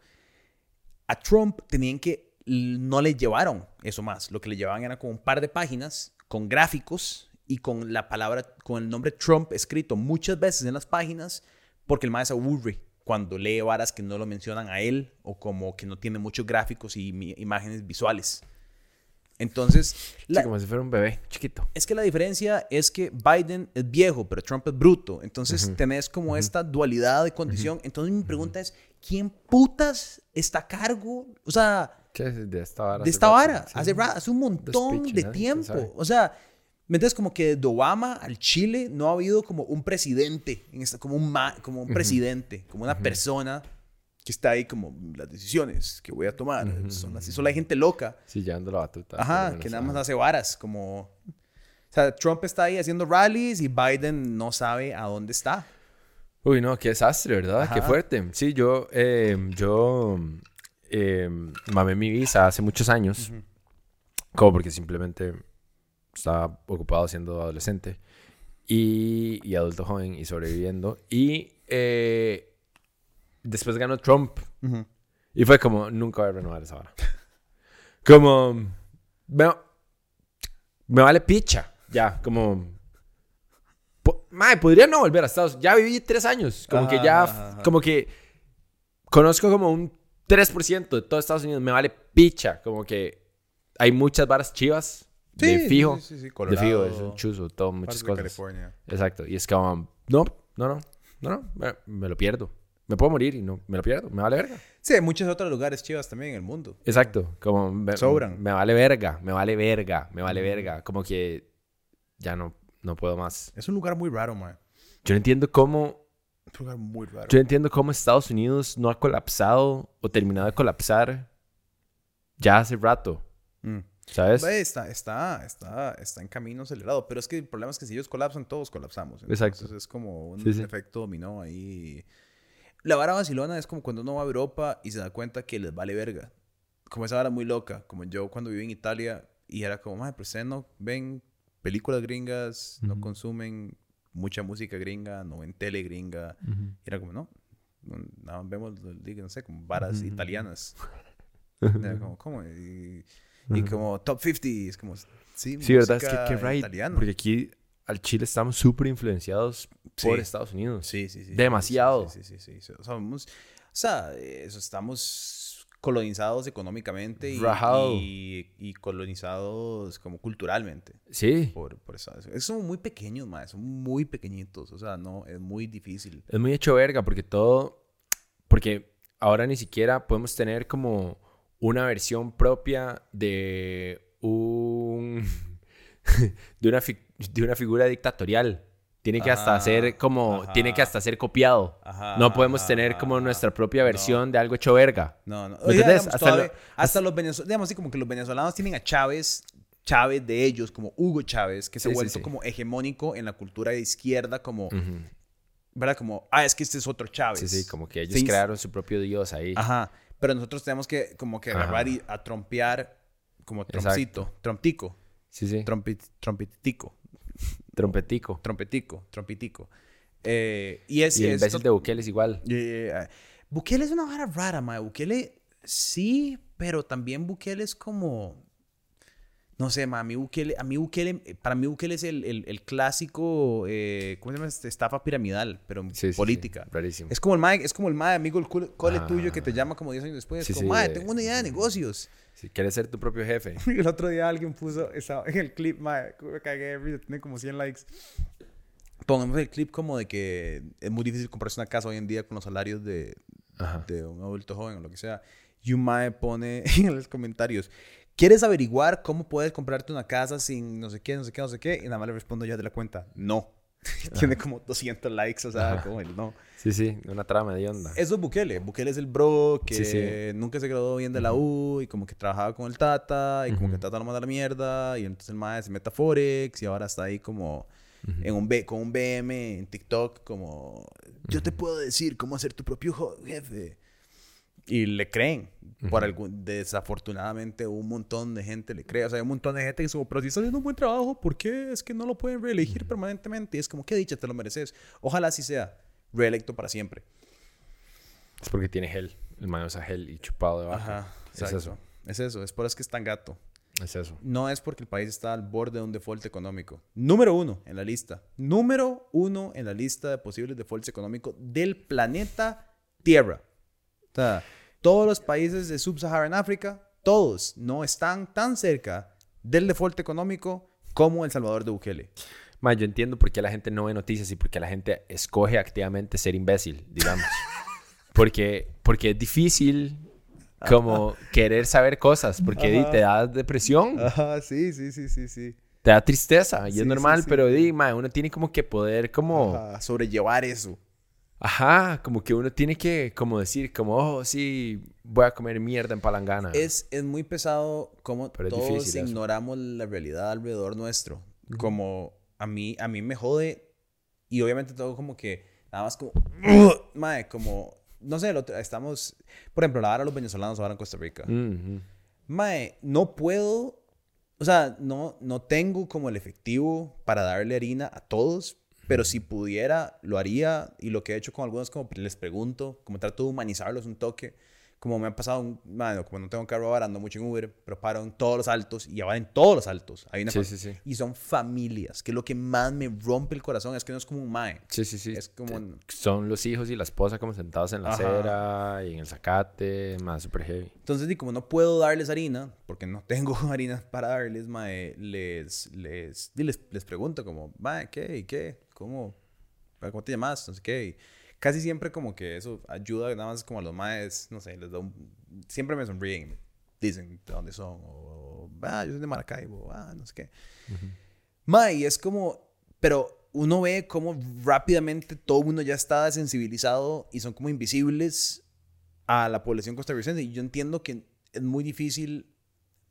A Trump tenían que, no le llevaron eso más. Lo que le llevaban era como un par de páginas con gráficos y con la palabra, con el nombre Trump escrito muchas veces en las páginas, porque el aburre cuando lee varas que no lo mencionan a él o como que no tiene muchos gráficos y imágenes visuales. Entonces, Sí, la- como si fuera un bebé chiquito. es que la diferencia es que Biden es viejo, pero Trump es bruto. Entonces tenés como esta dualidad de condición. Entonces mi pregunta es, ¿quién putas está a cargo? O sea, ¿Qué es de esta vara? de hace esta vara, Sí. hace, hace un montón speech, de tiempo. O sea, ¿me entiendes? Como que de Obama al Chile no ha habido como un presidente, en esta, como, un ma- como un presidente, como una persona que está ahí como las decisiones que voy a tomar. Son así, solo hay gente loca. Sí, llevando la batuta. Ajá, que nada más hace varas, como... O sea, Trump está ahí haciendo rallies y Biden no sabe a dónde está. Uy, no, qué desastre, ¿verdad? Qué Ajá. fuerte. Sí, yo, eh, yo eh, mamé mi visa hace muchos años. Como porque simplemente estaba ocupado siendo adolescente y, y adulto joven y sobreviviendo. Y eh, después ganó Trump. Y fue como, nunca voy a renovar esa vara. Como, me, me vale picha. Ya, como... po- Mae, podría no volver a Estados Unidos. Ya viví tres años. Como que Ajá, ya, ajá, como que conozco como un 3% de todo Estados Unidos. Me vale picha. Como que hay muchas varas chivas. de fijo. Sí, sí, sí, de Colorado, fijo, es un chuzo, todo, muchas cosas. California. Exacto. Y es como, no, no, no, no, no, me, me lo pierdo. Me puedo morir y no, me lo pierdo, me vale verga. Sí, hay muchos otros lugares chivas también en el mundo. Exacto, como me, Sobran. me vale verga, me vale verga, me vale verga. Como que ya no, no puedo más. Es un lugar muy raro, man. Yo no entiendo cómo, Es un lugar muy raro. yo no entiendo cómo Estados Unidos no ha colapsado o terminado de colapsar ya hace rato, Mm. ¿sabes? Está, está, está, está en camino acelerado. Pero es que el problema es que si ellos colapsan, todos colapsamos. Exacto. Entonces es como un Sí, sí. efecto dominó ahí. La vara vacilona es como cuando uno va a Europa y se da cuenta que les vale verga. Como esa vara muy loca. Como yo cuando viví en Italia y era como, madre, pero ustedes no ven películas gringas, no consumen mucha música gringa, no ven tele gringa. Y era como, no, no, vemos, no sé, como varas italianas. Era como, ¿cómo? Y, y como top 50, es como, sí, Sí, verdad, es que música qué right. italiana. Porque aquí al Chile estamos súper influenciados por. Estados Unidos. Sí, sí, sí. Demasiado. Sí, sí, sí. sí. O, sea, o estamos colonizados económicamente y, Rajado. y, y colonizados como culturalmente Sí. por, por Estados Unidos. Son muy pequeños, más, son muy pequeñitos. O sea, no, es muy difícil. Es muy hecho verga porque todo. Porque ahora ni siquiera podemos tener como una versión propia de un. de, una fi- de una figura dictatorial. Tiene que hasta ser como. ajá. Tiene que hasta ser copiado. Ajá, no podemos ajá, tener como nuestra propia No. versión de algo hecho verga. No, no. Digamos, Hasta todavía- lo- hasta los venezolanos, digamos así, como que los venezolanos tienen a Chávez, Chávez de ellos, como Hugo Chávez, que se ha sí, vuelto sí. como hegemónico en la cultura de izquierda, como. ¿verdad? Como, ah, es que este es otro Chávez. Sí, sí, como que ellos crearon su propio dios ahí. Ajá. Pero nosotros tenemos que como que agarrar y a trompear como trompcito, tromptico, Sí, sí. trompi- trompetico, Trompetico. trompetico, trompetico. Eh, y es... Y el imbécil de Bukele es igual. Eh, Bukele es una vara rara, mae. Bukele sí, pero también Bukele es como... No sé, ma, a mí Bukele, a mí Bukele, eh, para mí Bukele es el, el, el clásico, eh, ¿cómo se llama? este? Estafa piramidal, pero Sí, sí, sí. política. Rarísimo. Es como el mae, es como el mae amigo el cole, Ah. tuyo que te llama como 10 años después. Sí, como, sí, mae, de- tengo una idea de negocios. Si quieres ser tu propio jefe. El otro día alguien puso, estaba en el clip, mae, me cagué tiene como 100 likes. Pongamos el clip como de que es muy difícil comprarse una casa hoy en día con los salarios de, Ajá. de un adulto joven o lo que sea. Y un mae pone en los comentarios, ¿quieres averiguar cómo puedes comprarte una casa sin no sé qué, no sé qué, no sé qué? Y nada más le respondo yo de la cuenta, no. Tiene como 200 likes, o sea, Ajá. como el no. Sí, sí, una trama de onda. Eso es Bukele. Bukele es el bro que Sí, sí. nunca se graduó bien de la U y como que trabajaba con el Tata y como que Ujú. Tata lo manda a la mierda y entonces el mae se mete a Forex y ahora está ahí como en un B, con un BM en TikTok como yo te puedo decir cómo hacer tu propio jefe. Y le creen. Por algún, desafortunadamente un montón de gente le cree. O sea, hay un montón de gente que como, pero si está haciendo un buen trabajo, ¿por qué es que no lo pueden reelegir permanentemente? Y es como, qué dicha, te lo mereces. Ojalá así sea. Reelecto para siempre. Es porque tiene gel. El man usa gel y chupado debajo. Ajá, Es eso. Es eso, es por eso que es tan gato. Es eso. No es porque el país está al borde de un default económico. Número uno en la lista. Número uno en la lista de posibles defaults económicos del planeta Tierra. O sea, todos los países de Sub-Saharan África, todos no están tan cerca del default económico como El Salvador de Bukele. Ma, yo entiendo por qué la gente no ve noticias y por qué la gente escoge activamente ser imbécil, digamos. porque, porque es difícil como querer saber cosas, porque di, te da depresión, Ajá, sí, sí, sí, sí, sí. te da tristeza, y Sí, es sí, normal, sí. pero di, ma, uno tiene como que poder como... Ajá, sobrellevar eso. Ajá, como que uno tiene que como decir, como, oh, sí, voy a comer mierda en palangana. Es, es muy pesado como Pero todos eso. ignoramos la realidad alrededor nuestro. Como a mí, a mí me jode y obviamente todo como que nada más como, mae, como, no sé, otro- estamos, por ejemplo, la vara los venezolanos ahora en Costa Rica. Mae, no puedo, o sea, no, no tengo como el efectivo para darle harina a todos, pero si pudiera, lo haría. Y lo que he hecho con algunos, como les pregunto, como trato de humanizarlos un toque. Como me ha pasado, un, mae, como no tengo carro ahora, ando mucho en Uber, pero paro en todos los altos y ahora en todos los altos. Hay una Sí, sí, sí. Y son familias, que lo que más me rompe el corazón es que no es como un mae. Sí, sí, sí. Es como Son los hijos y la esposa como sentados en la Ajá. acera y en el zacate, más super heavy. Entonces, y como no puedo darles harina, porque no tengo harina para darles, mae, les, les, les, les pregunto como, mae, ¿qué? ¿Y qué? ¿Cómo? ¿Cómo te llamas? No sé qué. Y casi siempre como que eso ayuda nada más como a los maes, no sé, les da un... Siempre me sonríen, dicen de dónde son, o, ah, yo soy de Maracaibo, ah, no sé qué. Mae, y es como, pero uno ve como rápidamente todo el mundo ya está desensibilizado y son como invisibles a la población costarricense. Y yo entiendo que es muy difícil,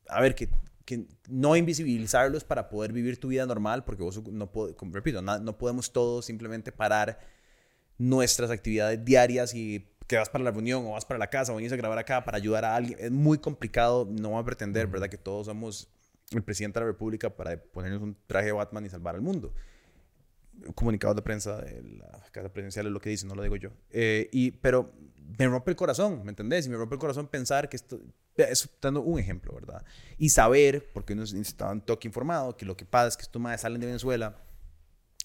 a ver, que, que no invisibilizarlos para poder vivir tu vida normal, porque vos no como repito, no podemos todos simplemente parar nuestras actividades diarias y que vas para la reunión o vas para la casa o venís a grabar acá para ayudar a alguien. Es muy complicado, no voy a pretender, ¿verdad? Que todos somos el presidente de la República para ponernos un traje de Batman y salvar al mundo. Comunicados de prensa de la Casa Presidencial es lo que dice, no lo digo yo. Eh, y, pero me rompe el corazón, ¿me entendés? Y me rompe el corazón pensar que esto, eso dando un ejemplo, ¿verdad? Y saber, porque uno está un toque informado, que lo que pasa es que estos madres salen de Venezuela,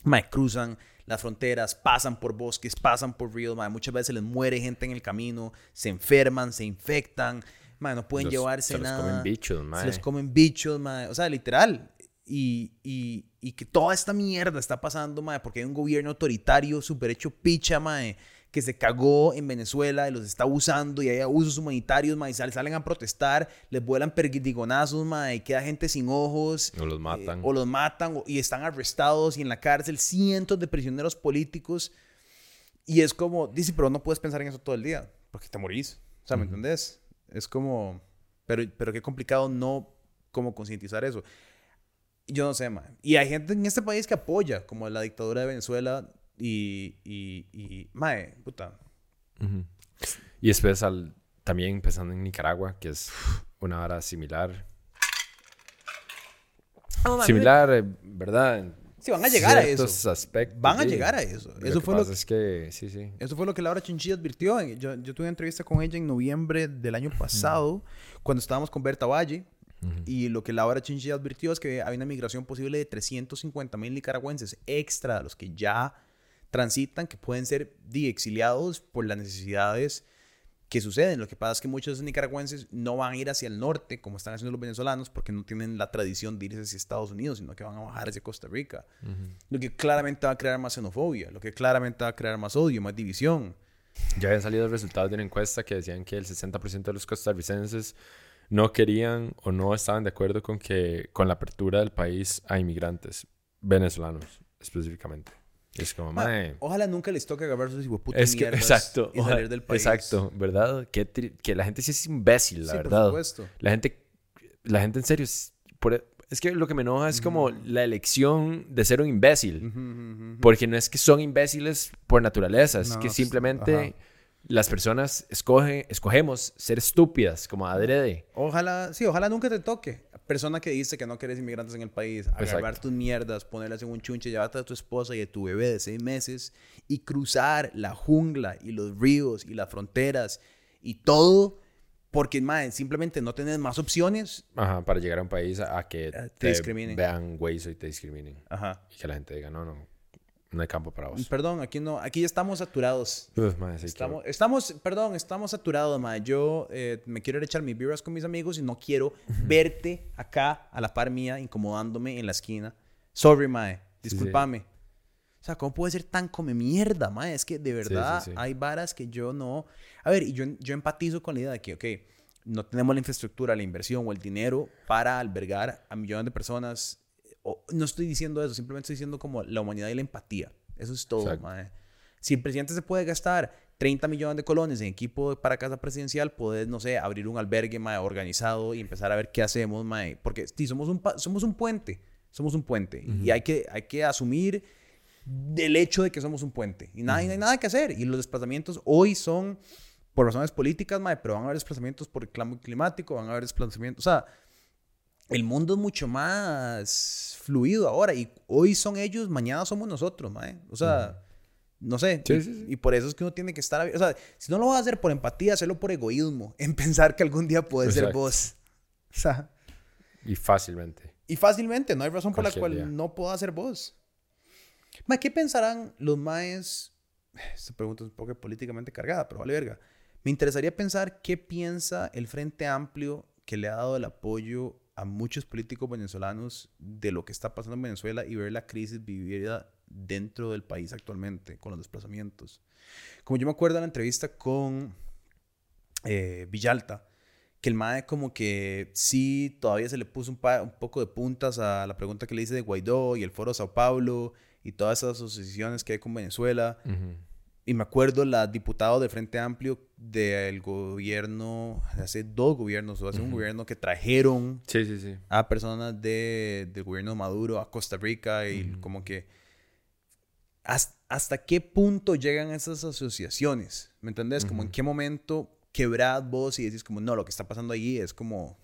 mae, cruzan las fronteras, pasan por bosques, pasan por ríos, mae, muchas veces les muere gente en el camino, se enferman, se infectan, mae, no pueden Los- llevarse se los nada. comen bichos, Se mae. los comen bichos, mae. O sea, literal. Y, y, y que toda esta mierda está pasando, mae, porque hay un gobierno autoritario súper hecho picha, mae, que se cagó en Venezuela y los está usando y hay abusos humanitarios, mae, y sal- salen a protestar, les vuelan perdigonazos, mae, y queda gente sin ojos. O los matan. eh, o los matan o- y están arrestados y en la cárcel cientos de prisioneros políticos. Y es como, dice, pero no puedes pensar en eso todo el día, porque te morís. O sea, ¿me entendés? Es como, pero, pero qué complicado no como concientizar eso. Yo no sé, man. Y hay gente en este país que apoya, como la dictadura de Venezuela y, y, y mae, puta. Y después al, también empezando en Nicaragua, que es una hora similar. Similar, eh, ¿verdad? Sí, van a llegar a eso. aspectos, Van a sí. llegar a eso. Lo Eso que fue lo pasa es que, sí, sí. Eso fue lo que Laura Chinchilla advirtió. Yo, yo tuve una entrevista con ella en noviembre del año pasado, cuando estábamos con Berta Valle. Y lo que Laura Chinchilla advirtió es que hay una migración posible de 350 mil nicaragüenses extra a los que ya transitan, que pueden ser exiliados por las necesidades que suceden. Lo que pasa es que muchos nicaragüenses no van a ir hacia el norte, como están haciendo los venezolanos, porque no tienen la tradición de irse hacia Estados Unidos, sino que van a bajar hacia Costa Rica. Lo que claramente va a crear más xenofobia, lo que claramente va a crear más odio, más división. Ya habían salido resultados de una encuesta que decían que el 60% de los costarricenses no querían o no estaban de acuerdo con que con la apertura del país a inmigrantes venezolanos específicamente. Es como, Ma, mae, Ojalá nunca les toque agarrar sus hijueputas es que exacto, y ojalá- salir del país. exacto, ¿verdad? Que, que la gente sí es imbécil, la Sí, por verdad. supuesto. La gente, la gente en serio, es, por- es que lo que me enoja es como la elección de ser un imbécil. Porque no es que son imbéciles por naturaleza, es No, que simplemente. Las personas escogen, escogemos ser estúpidas, como adrede. Ojalá, sí, ojalá nunca te toque. Persona que dice que no querés inmigrantes en el país, agarrar Exacto. tus mierdas, ponerlas en un chunche, llevarte a tu esposa y a tu bebé de seis meses y cruzar la jungla y los ríos y las fronteras y todo porque, madre, simplemente no tenés más opciones. Ajá, para llegar a un país a, a que te te, discriminen. vean güey y te discriminen. Ajá. Y que la gente diga, no, no, no hay campo para vos. Perdón, aquí no, aquí estamos saturados. Uf, sí, Estamos, estamos, perdón, estamos saturados, ma. Yo eh, me quiero ir a echar mis birras con mis amigos y no quiero verte acá a la par mía incomodándome en la esquina. Sorry, mae. Discúlpame. O sea, ¿cómo puede ser tan come mierda, mae? Es que de verdad sí, sí. hay varas que yo no. A ver, y yo, yo empatizo con la idea de que, ok, no tenemos la infraestructura, la inversión o el dinero para albergar a millones de personas. O- no estoy diciendo eso, simplemente estoy diciendo como la humanidad y la empatía. Eso es todo, mae. Si el presidente se puede gastar 30 millones de colones en equipo para casa presidencial, puedes, no sé, abrir un albergue mae, organizado y empezar a ver qué hacemos, mae. Porque sí, somos un, somos un puente. Somos un puente. Y hay que, hay que asumir del hecho de que somos un puente. Y nada, no hay nada que hacer. Y los desplazamientos hoy son por razones políticas, mae, pero van a haber desplazamientos por el climático, van a haber desplazamientos. O sea, el mundo es mucho más fluido ahora. Y hoy son ellos, mañana somos nosotros, mae. O sea, no sé. Sí, y, sí, sí. y por eso es que uno tiene que estar. O sea, si no lo vas a hacer por empatía, hacerlo por egoísmo. En pensar que algún día puedes ser Exacto. vos. O sea. Y fácilmente. Y fácilmente, no hay razón por la cual día. no pueda ser vos. Ma, ¿qué pensarán los maes? Esta pregunta es un poco políticamente cargada, pero vale verga. Me interesaría pensar qué piensa el Frente Amplio que le ha dado el apoyo a muchos políticos venezolanos de lo que está pasando en Venezuela y ver la crisis vivida dentro del país actualmente con los desplazamientos. Como yo me acuerdo de la entrevista con eh, Villalta, que el MAE como que sí, todavía se le puso un, un poco de puntas a la pregunta que le hice de Guaidó y el Foro Sao Paulo y todas esas asociaciones que hay con Venezuela. Y me acuerdo la diputada del Frente Amplio del gobierno, hace dos gobiernos, o hace un gobierno que trajeron Sí, sí, sí. a personas de, del gobierno de Maduro a Costa Rica y como que hasta, hasta qué punto llegan esas asociaciones, ¿me entendés? Como en qué momento quebrad vos y decís como no, lo que está pasando allí es como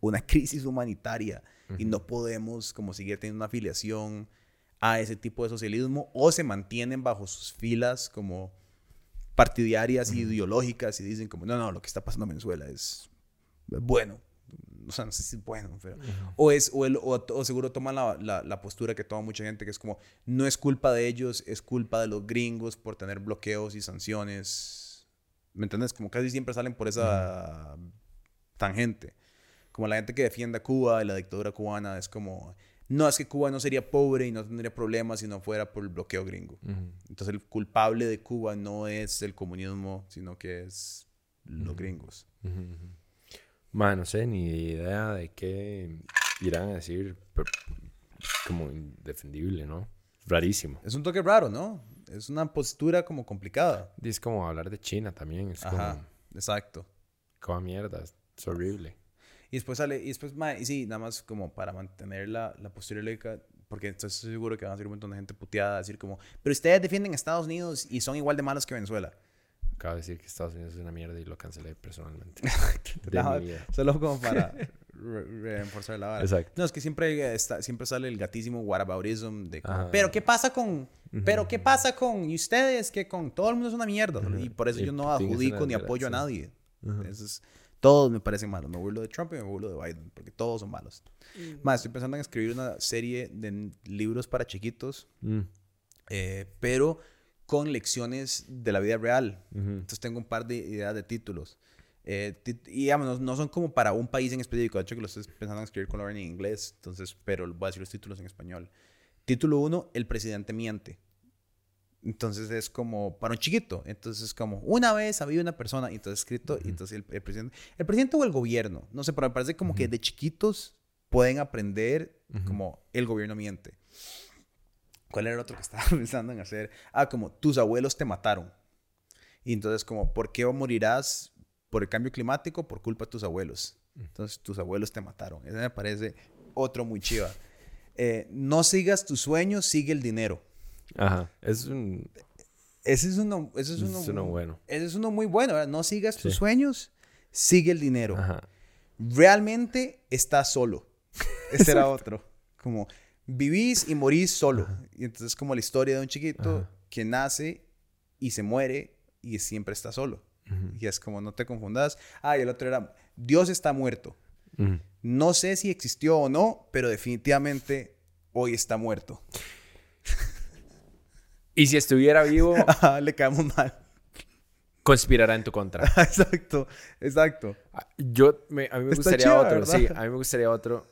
una crisis humanitaria y no podemos como seguir teniendo una afiliación a ese tipo de socialismo o se mantienen bajo sus filas como partidarias y ideológicas y dicen como no, no, lo que está pasando en Venezuela es bueno. O sea, no sé si es bueno, pero... O, es, o, el- o- o seguro toman la, la- la postura que toma mucha gente, que es como, no es culpa de ellos, es culpa de los gringos por tener bloqueos y sanciones. ¿Me entiendes? Como casi siempre salen por esa tangente. Como la gente que defiende a Cuba y la dictadura cubana es como, no, es que Cuba no sería pobre y no tendría problemas si no fuera por el bloqueo gringo. Entonces el culpable de Cuba no es el comunismo, sino que es los gringos. Ma, no sé ni idea de qué irán a decir pero como indefendible, ¿no? Rarísimo. Es un toque raro, ¿no? Es una postura como complicada. Es como hablar de China también. Es Ajá, como, exacto. como mierda. Es horrible. Y después sale, y después, y sí, nada más como para mantener la, la postura lógica, porque estoy seguro que van a ser un montón de gente puteada, decir como, pero ustedes defienden a Estados Unidos y son igual de malos que Venezuela. Acabo de decir que Estados Unidos es una mierda y lo cancelé personalmente. de mi vida. Solo como para re- reforzar la vara. Exacto. No, es que siempre, está, siempre sale el gatísimo whataboutism de como, pero ¿qué pasa con, pero qué pasa con, y ustedes, que con, todo el mundo es una mierda. Y por eso Y yo no adjudico ni apoyo a nadie. Eso es- todos me parecen malos. Me burlo de Trump y me burlo de Biden, porque todos son malos. Más, estoy pensando en escribir una serie de libros para chiquitos, Mm. eh, pero con lecciones de la vida real. Entonces tengo un par de ideas de títulos. Eh, y digamos, no, no son como para un país en específico. De hecho, que lo estoy pensando en escribir con Lauren en inglés. Entonces, pero voy a decir los títulos en español. Título 1, El presidente miente. Entonces es como para un chiquito. Entonces es como una vez había una persona. Y entonces escrito. Y entonces el, el presidente. El presidente o el gobierno. No sé, pero me parece como que de chiquitos pueden aprender como el gobierno miente. ¿Cuál era el otro que estaba pensando en hacer? Ah, como tus abuelos te mataron. Y entonces como, ¿por qué morirás por el cambio climático? Por culpa de tus abuelos. Entonces tus abuelos te mataron. Ese me parece otro muy chiva. Eh, no sigas tus sueños, sigue el dinero. Ajá. Es un... Ese es uno, ese es uno, es uno bueno. Ese es uno muy bueno. No sigas tus Sí. sueños, sigue el dinero. Ajá. Realmente estás solo. Ese era otro. Como vivís y morís solo. Y entonces como la historia de un chiquito Ajá. que nace y se muere y siempre está solo. Y es como no te confundas. Ah, y el otro era Dios está muerto. No sé si existió o no, pero definitivamente hoy está muerto. Y si estuviera vivo, Ajá, le caemos mal. conspirará en tu contra. exacto, exacto. Ah, Yo, me- a mí me Está gustaría chido, otro, ¿verdad? sí, a mí me gustaría otro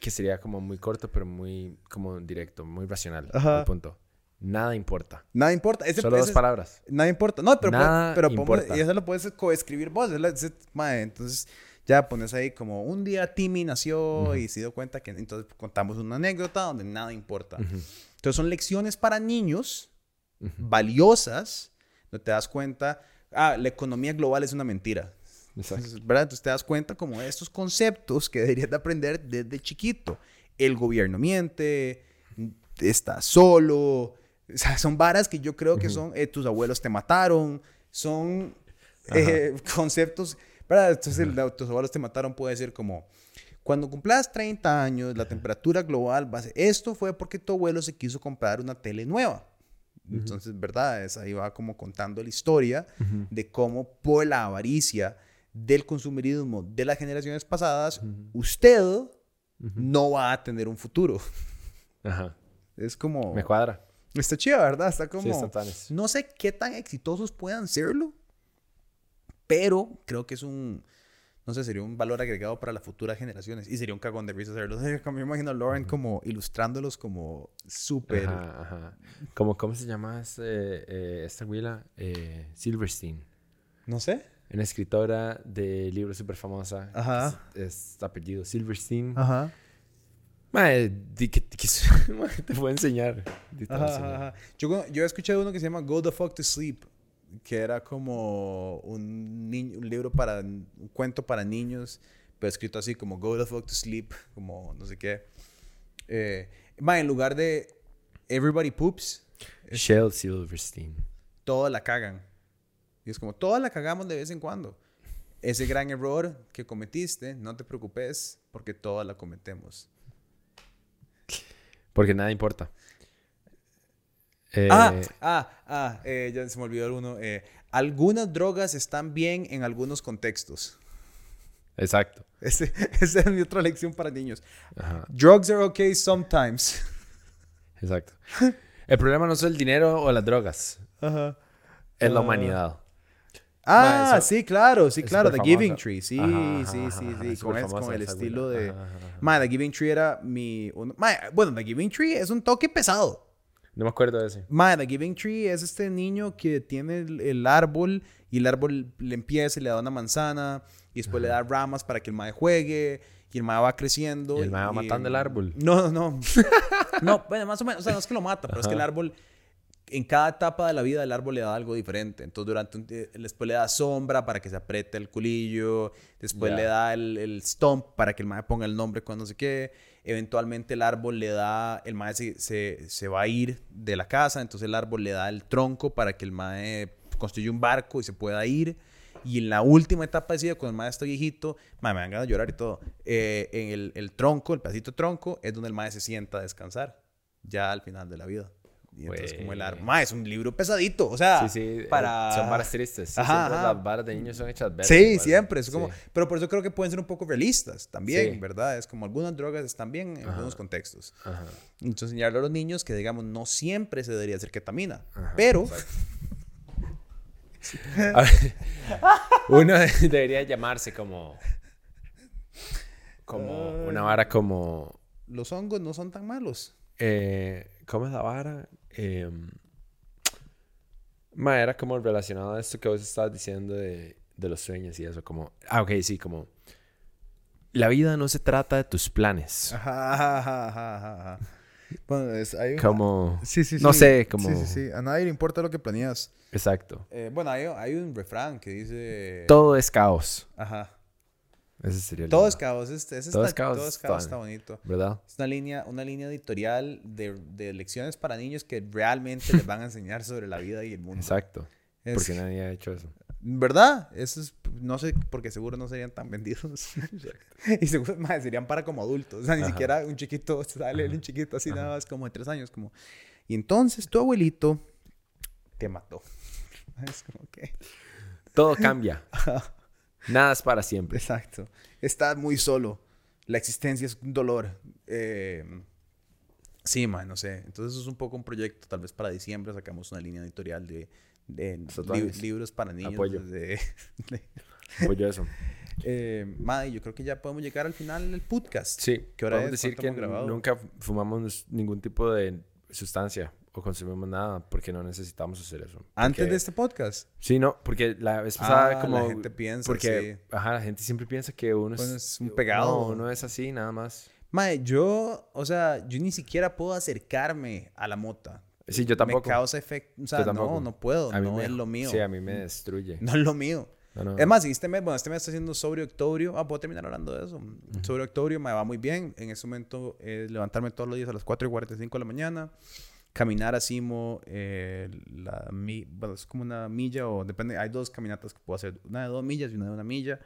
que sería como muy corto, pero muy como directo, muy racional. Ajá. punto. Nada importa. Nada importa. Ese, Solo ese dos palabras. Nada importa. No, pero, Nada pero importa. y eso lo puedes coescribir vos. ese- mae, entonces ya pones ahí como un día Timmy nació y se dio cuenta que entonces contamos una anécdota donde nada importa. Entonces son lecciones para niños valiosas. No te das cuenta. Ah, la economía global es una mentira. Exacto. ¿verdad? Entonces te das cuenta como de estos conceptos que deberías de aprender desde chiquito. El gobierno miente, está solo. O sea, son varas que yo creo que son eh, tus abuelos te mataron. Son eh, conceptos, ¿verdad? Entonces el tus abuelos te mataron puede ser como... Cuando cumplas 30 años, la temperatura global va a ser... Esto fue porque tu abuelo se quiso comprar una tele nueva. Entonces, ¿verdad? Es, ahí va como contando la historia de cómo por la avaricia del consumerismo de las generaciones pasadas, usted no va a tener un futuro. Ajá. Es como... Me cuadra. Está chido, ¿verdad? Está como... Sí, está no sé qué tan exitosos puedan serlo, pero creo que es un... No sé, sería un valor agregado para las futuras generaciones. Y sería un cagón de risa hacerlo. Como me imagino a Lauren como ilustrándolos como súper... Ajá, ajá. Como, ¿Cómo se llama eh, esta güila? Eh, Silverstein. No sé. Una escritora de libros súper famosa. Ajá. Es, es apellido Silverstein. Ajá. Mae, di que, que- mae, te voy a enseñar. ajá, ajá. Yo, yo he escuchado uno que se llama Go the Fuck to Sleep, que era como un, niño, un libro para, un cuento para niños, pero escrito así como Go the Fuck to Sleep, como no sé qué. Eh, ma, en lugar de Everybody Poops, Shel Silverstein. todos la cagan. Y es como, todos la cagamos de vez en cuando. Ese gran error que cometiste, no te preocupes, porque todos la cometemos. Porque nada importa. Eh, Ah, ah, ah, eh, ya se me olvidó el uno. eh, algunas drogas están bien en algunos contextos. Exacto. Ese- esa es mi otra lección para niños. Ajá, Drugs are okay sometimes. exacto. El problema no es el dinero o las drogas. Ajá. Es la Ah. humanidad. Ah, Ma, eso- sí, claro, sí, claro, The. Giving Tree, sí, Ajá, sí, ajá, sí, sí, con, el estilo de... Ma, The Giving Tree era mi... ma, bueno, The Giving Tree es un toque pesado. No me acuerdo de ese. Ma, The Giving Tree es este niño que tiene el, el árbol y el árbol le empieza y le da una manzana y después le da ramas para que el mae juegue y el mae va creciendo. Y el mae va matando el árbol. No, no, no. no, bueno, más o menos. O sea, no es que lo mata, pero es que el árbol, en cada etapa de la vida, el árbol le da algo diferente. Entonces, durante un, después le da sombra para que se apriete el culillo. Después le da el, el stump para que el mae ponga el nombre cuando no sé qué. Eventualmente el árbol le da, el mae se, se, se va a ir de la casa, entonces el árbol le da el tronco para que el mae construya un barco y se pueda ir. Y en la última etapa de cuando el mae está viejito, mae, me dan ganas de llorar y todo, eh, en el, el tronco, el pedacito de tronco, es donde el mae se sienta a descansar, ya al final de la vida. Y entonces como el árbol, mae, es un libro pesadito, o sea, Sí, sí. eh, para... Son varas tristes. Sí, Ajá, las varas de niños son hechas verdes. Sí, siempre. Es como. Pero por eso creo que pueden ser un poco realistas también. ¿verdad? Es como algunas drogas están bien en algunos contextos. Ajá. Entonces, enseñarle a los niños que, digamos, no siempre se debería hacer ketamina. pero, ver, uno debería llamarse como. Como una vara como. los hongos no son tan malos. eh, ¿Cómo es la vara? Eh, ma, era como relacionado a esto que vos estabas diciendo de, de los sueños y eso. Como. Ah, ok, sí, como. La vida no se trata de tus planes. Ajá, ajá, ajá, ajá, ajá. Bueno, es, hay una- Como. Sí, sí, sí. no sé, como- Sí, sí, sí. A nadie le importa lo que planeas. Exacto. Eh, bueno, hay, hay un refrán que dice... Todo es caos. Ajá. Ese sería el Todo lema, es caos. Este, ese Todo está, es caos, Todo es caos, está- bonito. ¿Verdad? Es una línea, una línea editorial de, de lecciones para niños que realmente les van a enseñar sobre la vida y el mundo. Exacto. Es- Porque nadie ha hecho eso. ¿Verdad? Eso es, no sé, porque seguro no serían tan vendidos. y seguro más, serían para como adultos. O sea, ni siquiera un chiquito, sale un chiquito así nada más como de tres años. Como... Y entonces tu abuelito te mató. Es como que... Todo cambia. Nada es para siempre. Exacto. Estás muy solo. La existencia es un dolor. Eh, Sí, man, no sé. Entonces es un poco un proyecto, tal vez para diciembre sacamos una línea editorial de, de li- libros para niños. Apoyo. De, de- Apoyo eso. eh, yo creo que ya podemos llegar al final del podcast. Sí, ¿Qué hora podemos es? decir ¿Cuánto que grabado? nunca fumamos ningún tipo de sustancia o consumimos nada porque no necesitamos hacer eso. Antes Porque- de este podcast. Sí, no, porque la vez pasada Ah, la como... gente piensa, Porque, sí. ajá, la gente siempre piensa que uno es... un pegado. No, uno es así, nada más. Mae, yo, o sea, yo ni siquiera puedo acercarme a la mota. Sí, yo tampoco. Me causa efecto. O sea, no, no puedo. No me- es lo mío. Sí, a mí me destruye. No es lo mío. No, no. Es más, este mes, bueno, este mes está haciendo sobre octubre. Ah, puedo terminar hablando de eso. Sobre octubre me va muy bien. En este momento, eh, levantarme todos los días a las 4 y 45 de la mañana. Caminar así, mo, eh, la, mi- bueno, es como una milla o depende. Hay dos caminatas que puedo hacer. Una de dos millas y una de una milla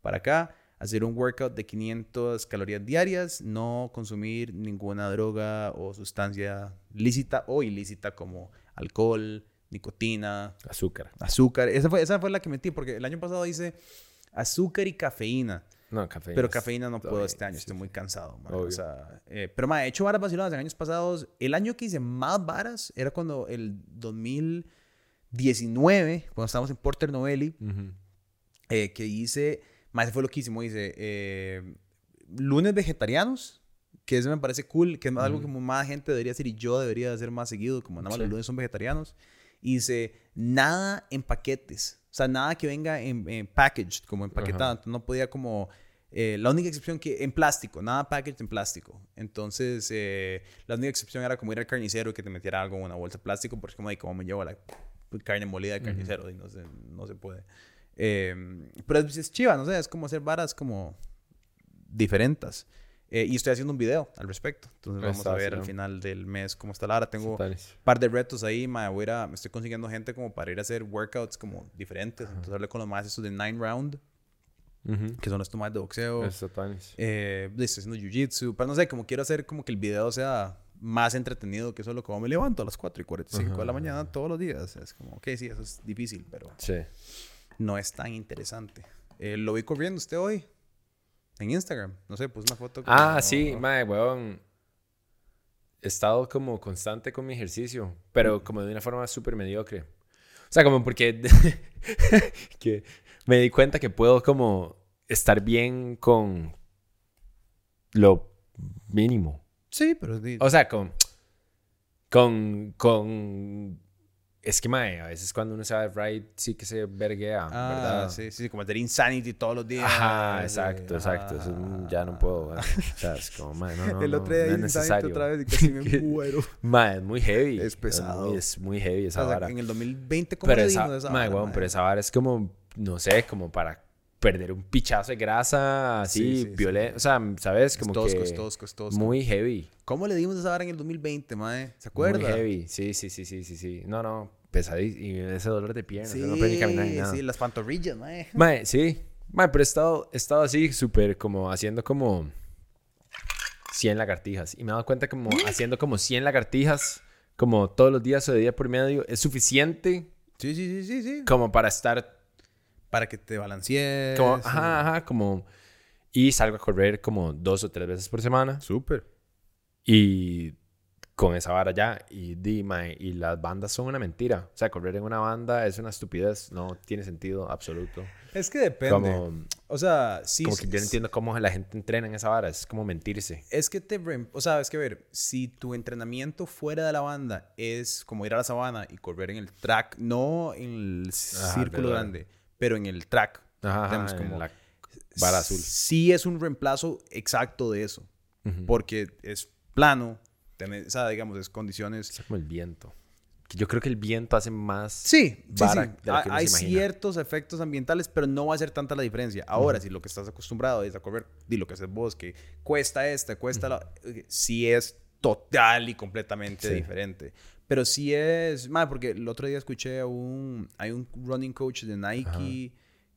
para acá. Hacer un workout de 500 calorías diarias. No consumir ninguna droga o sustancia lícita o ilícita como alcohol, nicotina, Azúcar. Azúcar. Esa fue, esa fue la que metí, porque el año pasado hice azúcar y cafeína. No, cafeína. Pero cafeína no puedo bien, este año, sí, estoy muy cansado. man. O sea, eh, pero ma, he hecho varas vaciladas en años pasados. El año que hice más varas era cuando el 2019, cuando estábamos en Porter Novelli, eh, que hice, más fue loquísimo, hice eh, lunes vegetarianos, que eso me parece cool, que es algo que más gente debería hacer y yo debería hacer más seguido, como nada más los lunes son vegetarianos. Hice nada en paquetes, o sea, nada que venga en, en packaged, como empaquetado, entonces no podía como... eh, la única excepción que en plástico, nada packaged en plástico. Entonces, eh, la única excepción era como ir al carnicero y que te metiera algo en una bolsa de plástico, porque como, "Ay, ¿cómo me llevo la carne molida del carnicero? Y no se, no se puede. Eh, pero es, es chiva, no sé, es como hacer varas como diferentes. Eh, y estoy haciendo un video al respecto. Entonces vamos a ver al final del mes cómo está la hora. Tengo un par de retos ahí, ma, voy a me estoy consiguiendo gente como para ir a hacer workouts como diferentes. Entonces hablé con los más estos de Nine Round, Ujú. que son los más de boxeo. Eh, estoy haciendo jiu-jitsu, pero no sé, como quiero hacer como que el video sea más entretenido que solo como me levanto a las 4 y 45 de la mañana todos los días. Es como, ok, sí, eso es difícil, pero Sí. no es tan interesante. Eh, lo vi corriendo usted hoy en Instagram. No sé, puse una foto. como- Ah, sí, mae, weón. He estado como constante con mi ejercicio, pero como de una forma súper mediocre. O sea, como porque que me di cuenta que puedo como estar bien con lo mínimo. Sí, pero O sea, con con con es que mae, a veces cuando uno se va de ride sí que se verguea, Ah, ¿verdad? sí, sí, como hacer Insanity todos los días. Ajá, exacto, exacto. Eso, ya no ah. puedo. ¿verdad? O sea, es como, mae, no, no, El no, otro día no hice Insanity otra vez y casi me muero. Mae, es muy heavy. Es pesado. muy, es muy heavy esa O sea, vara. en el 2020, ¿cómo Pero esa, mae, vara, weón, pero esa vara es como, no sé, como para perder un pichazo de grasa así, Sí, sí, sí. violento. O sea, ¿sabes? Es Como tosco, que es tosco, es tosco. muy heavy. ¿Cómo le dimos esa vara en el 2020, mae? ¿Se acuerda? Muy heavy. Sí, sí, sí, sí, sí, sí. No, no, pesadísimo. Y ese dolor de piernas. Sí, no puede ni caminar ni nada. sí, las pantorrillas, mae. Mae, sí. Mae, pero he estado, he estado así súper como haciendo como 100 lagartijas. Y me he dado cuenta como haciendo como 100 lagartijas como todos los días o de día por medio es suficiente Sí, sí, sí, sí, sí. como para estar Para que te balancees. como, ajá, ajá, como... Y salgo a correr como dos o tres veces por semana. Súper. Y con esa vara ya. Y, di, mae, y las bandas son una mentira. O sea, correr en una banda es una estupidez. No tiene sentido absoluto. Es que depende. Como, O sea, sí. como que yo no entiendo cómo la gente entrena en esa vara. Es como mentirse. Es que te... O sea, es que a ver, si tu entrenamiento fuera de la banda es como ir a la sabana y correr en el track, no en el círculo verdad. grande, pero en el track. Ajá, digamos, en como- la vara azul. Sí es un reemplazo exacto de eso. Porque es plano, tenés- o sea, digamos, es condiciones... Es como el viento. Yo creo que el viento hace más... Sí, vara sí. de lo que Hay se ciertos efectos ambientales, pero no va a ser tanta la diferencia. Ahora, si lo que estás acostumbrado es a correr, di lo que haces vos, que cuesta esta, cuesta la... eh, Sí es total y completamente Sí. diferente. Pero sí es... Madre, porque el otro día escuché a un... Hay un running coach de Nike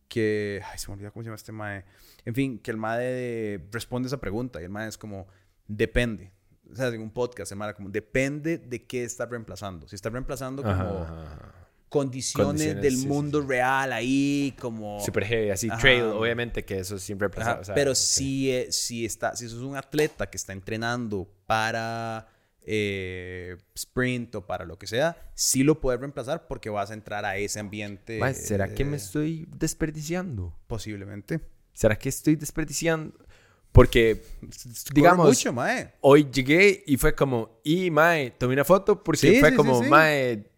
que... Ay, se me olvidó cómo se llama este mae. En fin, que el mae responde esa pregunta y el mae es como... Depende. O sea, en un podcast, el mae como... Depende de qué está reemplazando. Si está reemplazando como Ajá, ajá, ajá. condiciones, Condiciones, del sí, sí, mundo sí. real ahí, como... Super heavy, así Ajá. trail, obviamente que eso siempre Ajá, pasa. pero si, eh, si, está, si sos un atleta que está entrenando para eh, sprint o para lo que sea, sí lo puedes reemplazar porque vas a entrar a ese ambiente. ¿será que me eh, estoy desperdiciando? Posiblemente. ¿Será que estoy desperdiciando? Porque, digamos, mucho, mae. hoy llegué y fue como, y mae, tomé una foto porque Sí, fue sí, como, sí, mae,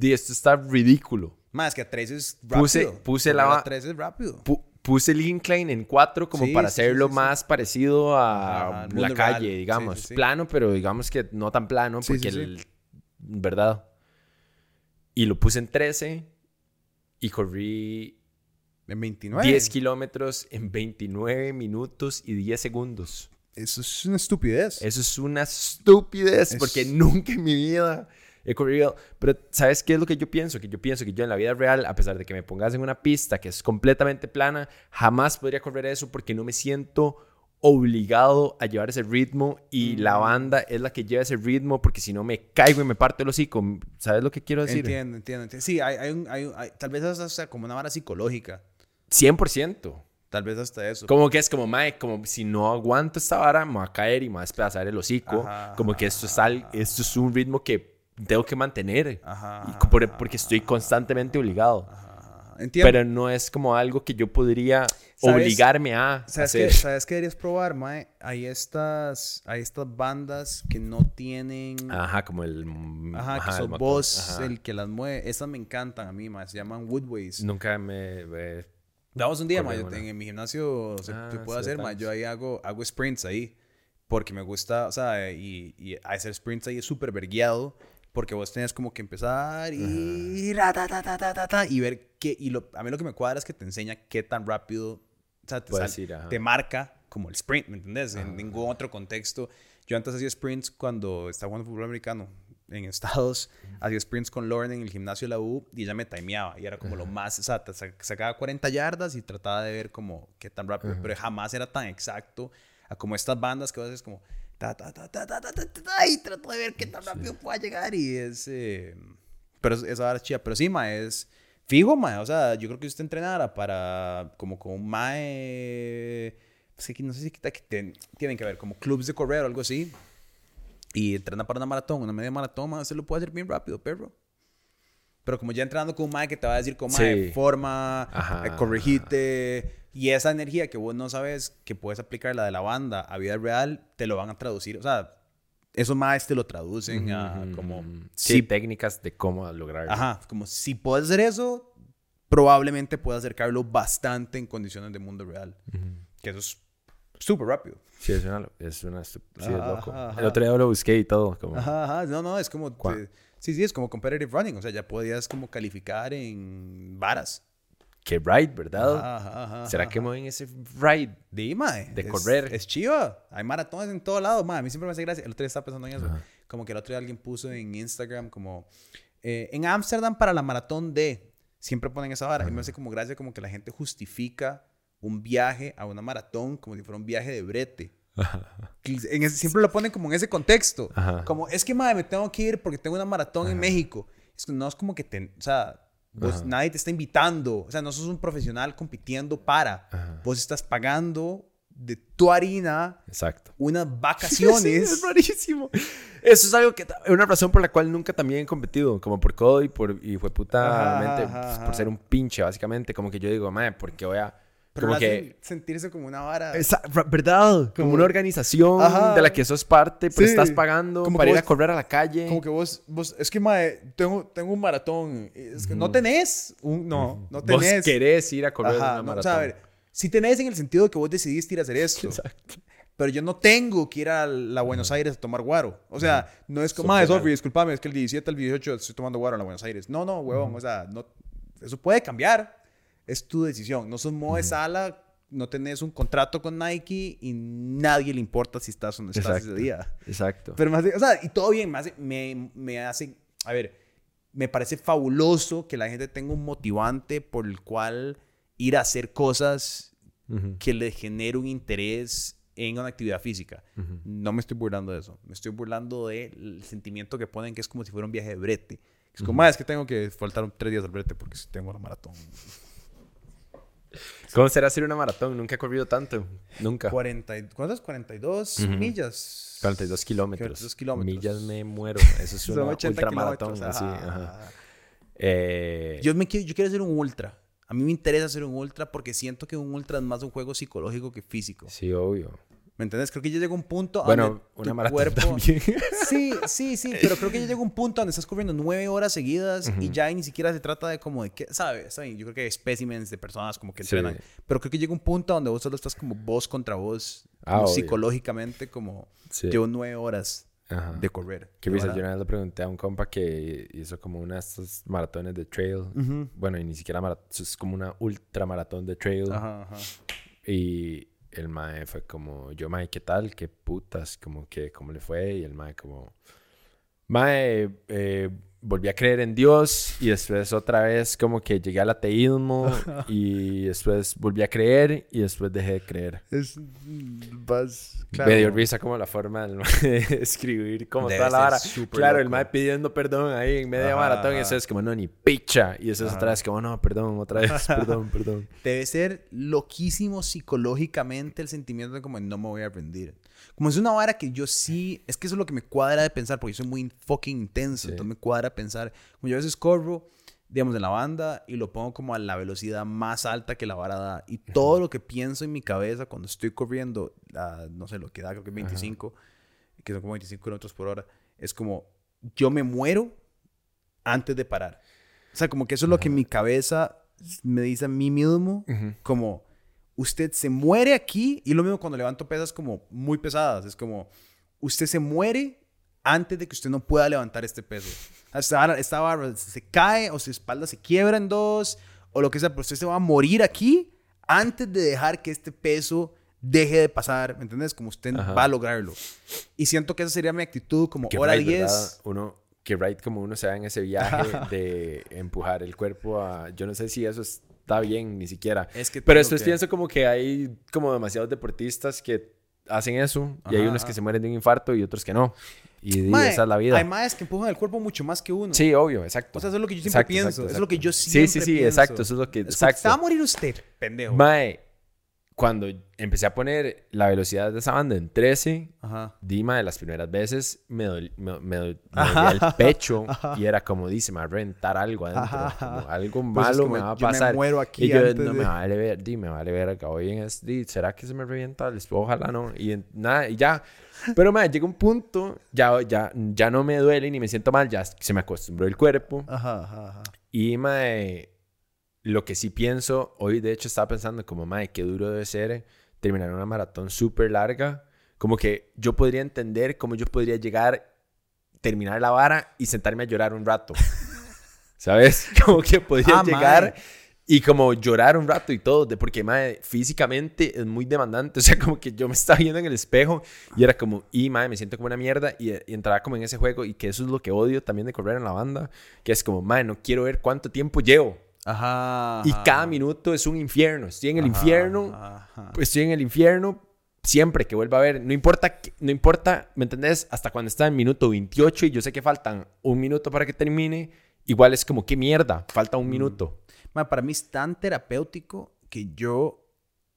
esto está ridículo. Más que a 3 es rápido. Puse- puse la a 3 es rápido. Pu- puse el incline en 4 como Sí, para sí, hacerlo sí, más parecido a al la calle, real. digamos. Plano, pero digamos que no tan plano porque el... ¿Verdad? Y lo puse en 13 y corrí En 29. 10 kilómetros en 29 minutos y 10 segundos. Eso es una estupidez. Eso es una estupidez Es- porque nunca en mi vida he corrido. Pero ¿sabes qué es lo que yo pienso? Que yo pienso que yo en la vida real, a pesar de que me pongas en una pista que es completamente plana, jamás podría correr eso porque no me siento obligado a llevar ese ritmo y Mm. la banda es la que lleva ese ritmo porque si no me caigo y me parto el hocico. ¿Sabes lo que quiero decir? Entiendo, entiendo, entiendo. Sí, hay, hay un, hay hay- tal vez hasta sea como una vara psicológica. 100%. Tal vez hasta eso. Como que es como, mae, como si no aguanto esta vara, me va a caer y me va a despedazar el hocico. Ajá, como que esto es, al- esto es un ritmo que tengo que mantener. Ajá, y por- porque estoy constantemente obligado. Ajá, Entiendo. Pero no es como algo que yo podría obligarme a ¿Sabes hacer. qué, ¿Sabes qué deberías probar, Mae? Hay estas, hay estas bandas que no tienen... Ajá, como el... Ajá, que el sos motor. vos Ajá. el que las mueve. Estas me encantan a mí, Mae. Se llaman Woodways. Nunca me... eh, Damos un día, Mae. En, mi gimnasio se, Ah, se puede sí, hacer, Mae. Yo ahí hago, hago sprints ahí. Porque me gusta, o sea, y, y hacer sprints ahí es súper vergueado. Porque vos tenés como que empezar y... ra, ta, ta, ta, ta, ta, ta, y ver qué... Y lo, a mí lo que me cuadra es que te enseña qué tan rápido... O sea, te, sal- ir, te marca como el sprint, ¿me entendés? En ningún otro contexto. Yo antes hacía sprints cuando estaba jugando fútbol americano en Estados. Hacía sprints con Lauren en el gimnasio de la U y ella me timeaba. Y era como lo más... O sea, sacaba 40 yardas y trataba de ver como qué tan rápido. Pero jamás era tan exacto a como estas bandas que a veces como... Ta, ta, ta, ta, ta, ta, ta, ta, y trato de ver qué tan rápido pueda llegar y es... eh, pero es- esa vara es chida. Pero sí, ma, es... Fijo, ma. O sea, yo creo que usted entrenara para... Como con un mae... Es que no sé si que te- tienen que ver como clubs de correr o algo así. Y entrena para una maratón, una media maratón, ma, usted lo puede hacer bien rápido, perro. Pero como ya entrenando con un mae que te va a decir como, mae, Sí. forma, Ajá. eh, corregite. Y esa energía que vos no sabes que puedes aplicar la de la banda a vida real, te lo van a traducir. O sea, esos maes te lo traducen a como... Sí, si técnicas de cómo lograrlo. Ajá, como si puedes hacer eso, probablemente puedas acercarlo bastante en condiciones de mundo real. Que eso es súper rápido. Sí, es una... Es una sí, es loco. ajá, ajá. El otro día lo busqué y todo. Como, Ajá, ajá, no, no, es como... Sí, sí, es como competitive running. O sea, ya podías como calificar en varas. Qué ride, ¿verdad? Ajá, ajá, ¿Será ajá. que mueven ese ride? De, es- correr. Es chiva. Hay maratones en todo lado, mae. A mí siempre me hace gracia. El otro día estaba pensando en eso. Como que el otro día alguien puso en Instagram como... eh, en Ámsterdam para la maratón de... Siempre ponen esa vara. Y me hace como gracia como que la gente justifica un viaje a una maratón como si fuera un viaje de brete. En ese- siempre lo ponen como en ese contexto. Ajá. Como, es que, madre, me tengo que ir porque tengo una maratón en México. Es que no es como que te... O sea, vos- nadie te está invitando. O sea, no sos un profesional compitiendo para. Vos estás pagando de tu harina Exacto. unas Sí, vacaciones. es rarísimo. Eso es algo que es una razón por la cual nunca también he competido, como por codo y por y fue puta Ajá, ajá, pues, ajá. por ser un pinche básicamente, como que yo digo, madre, porque voy a pero como que sentirse como una vara. Esa- ¿Verdad? Como una organización Ajá. de la que sos parte, pero Sí. estás pagando Como para ir a vos- correr a la calle. Como que vos, vos, es que, madre, tengo, tengo un maratón. Es que no tenés un, no, no Vos tenés. querés ir a correr Ajá, una no, o maratón. sea, a ver, si tenés en el sentido de que vos decidiste ir a hacer esto. Exacto. Pero yo no tengo que ir a la Buenos Aires a tomar guaro. O sea, no es como, madre, Sofi, discúlpame, es que el 17 al 18 estoy tomando guaro en la Buenos Aires. No, no, huevón, o sea, no, eso puede cambiar. Es tu decisión. No sos modo de sala, no tenés un contrato con Nike y nadie le importa si estás o no estás Exacto. ese día. Exacto. Pero más, o sea, y todo bien, me hace, me, me hace, a ver, me parece fabuloso que la gente tenga un motivante por el cual ir a hacer cosas que le genere un interés en una actividad física. No me estoy burlando de eso. Me estoy burlando del sentimiento que ponen que es como si fuera un viaje de brete. Es como, "Ah, es que tengo que faltar tres días al brete porque tengo la maratón. ¿Cómo será hacer una maratón? Nunca he corrido tanto. Nunca. 40, y- ¿Cuántas? 42 millas. 42 kilómetros. 42 kilómetros. Millas me muero. Eso es una 80 ultramaratón. así, ajá. Eh, Yo, me quiero, yo quiero hacer un ultra. A mí me interesa hacer un ultra porque siento que un ultra es más un juego psicológico que físico. Sí, obvio. ¿Me entiendes? Creo que ya llega un punto a Bueno, donde una tu maratón cuerpo... también. Sí, sí, sí, pero creo que ya llega un punto donde estás corriendo nueve horas seguidas y ya ni siquiera se trata de como de qué, ¿sabes? Yo creo que hay especímenes de personas como que Sí. entrenan, pero creo que llega un punto donde vos solo estás como voz contra voz, Ah, como psicológicamente, como Sí. llevo nueve horas Ajá. de correr. Qué Y risa, ahora- yo una vez le pregunté a un compa que hizo como una de estos maratones de trail. Bueno, y ni siquiera maratón, es como una ultramaratón de trail. Ajá, ajá. Y el mae fue como, yo mae, ¿qué tal? ¿Qué putas? Como que, ¿cómo le fue? Y el mae como, mae, eh, volví a creer en Dios y después otra vez como que llegué al ateísmo y después volví a creer y después dejé de creer. Es vas... Me dio risa como la forma de escribir como Debe toda la vara. Claro, el loco. mae pidiendo perdón ahí en media Ajá, maratón y eso es como, no, ni picha. Y eso es otra vez como, no, perdón, otra vez, perdón, perdón. Debe ser loquísimo psicológicamente el sentimiento de como no me voy a rendir. Como es una vara que yo sí, es que eso es lo que me cuadra de pensar, porque yo soy muy fucking intenso, Sí. entonces me cuadra pensar. Como yo a veces corro, digamos, en la banda y lo pongo como a la velocidad más alta que la vara da. Y todo lo que pienso en mi cabeza cuando estoy corriendo, a, no sé, lo que da, creo que 25, que son como 25 kilómetros por hora, es como yo me muero antes de parar. O sea, como que eso es lo que mi cabeza me dice a mí mismo, como usted se muere aquí, y lo mismo cuando levanto pesas como muy pesadas, es como usted se muere antes de que usted no pueda levantar este peso. Esta barra, esta barra se cae o su espalda se quiebra en dos o lo que sea, pero usted se va a morir aquí antes de dejar que este peso deje de pasar, ¿me entiendes? Como usted Ajá. va a lograrlo. Y siento que esa sería mi actitud como que hora right, 10. ¿verdad? Uno, que right como uno se va en ese viaje de empujar el cuerpo a... Yo no sé si eso está bien, ni siquiera. Es que Pero después que- pienso como que hay como demasiados deportistas que hacen eso y hay Ajá, unos que se mueren de un infarto y otros que no. Y, Mae, esa es la vida. Hay más que empujan el cuerpo mucho más que uno. Sí, obvio, exacto. O sea, eso es lo que yo siempre Exacto, pienso. exacto, Eso es lo que yo siempre Sí, sí, sí, pienso. exacto. Eso es lo que... Exacto. Se va a morir usted, pendejo. Mae, cuando empecé a poner la velocidad de esa banda en 13, Ajá. Dima de las primeras veces me, me, me me dolía el pecho y era como dice, me va a reventar algo adentro, Ajá. como algo Pues es malo como, me va a yo me pasar. muero aquí y yo, antes no de- me vale ver, di, me vale ver acá hoy en este, di, ¿será que se me revienta? Les- Ojalá no. Y en- nada, y ya. Pero mae, llega un punto, ya, ya, ya no me duele ni me siento mal, ya se me acostumbró el cuerpo. Ajá, ajá, ajá. Y mae, lo que sí pienso, hoy de hecho estaba pensando como, mae, qué duro debe ser terminar una maratón súper larga. Como que yo podría entender cómo yo podría llegar, terminar la vara y sentarme a llorar un rato. ¿Sabes? Como que podría Ah, llegar y como llorar un rato y todo, de porque mae, físicamente es muy demandante. O sea, como que yo me estaba viendo en el espejo y era como, y mae, me siento como una mierda y, y entraba como en ese juego y que eso es lo que odio también de correr en la banda, que es como, mae, no quiero ver cuánto tiempo llevo. Ajá. Y cada minuto es un infierno. Estoy en el Ajá, infierno, ajá. estoy en el infierno siempre que vuelva a ver. No importa, no importa, ¿me entendés? Hasta cuando está en minuto 28 y yo sé que faltan un minuto para que termine, igual es como, qué mierda, falta Mm. un minuto. Ma, para mí es tan terapéutico que yo,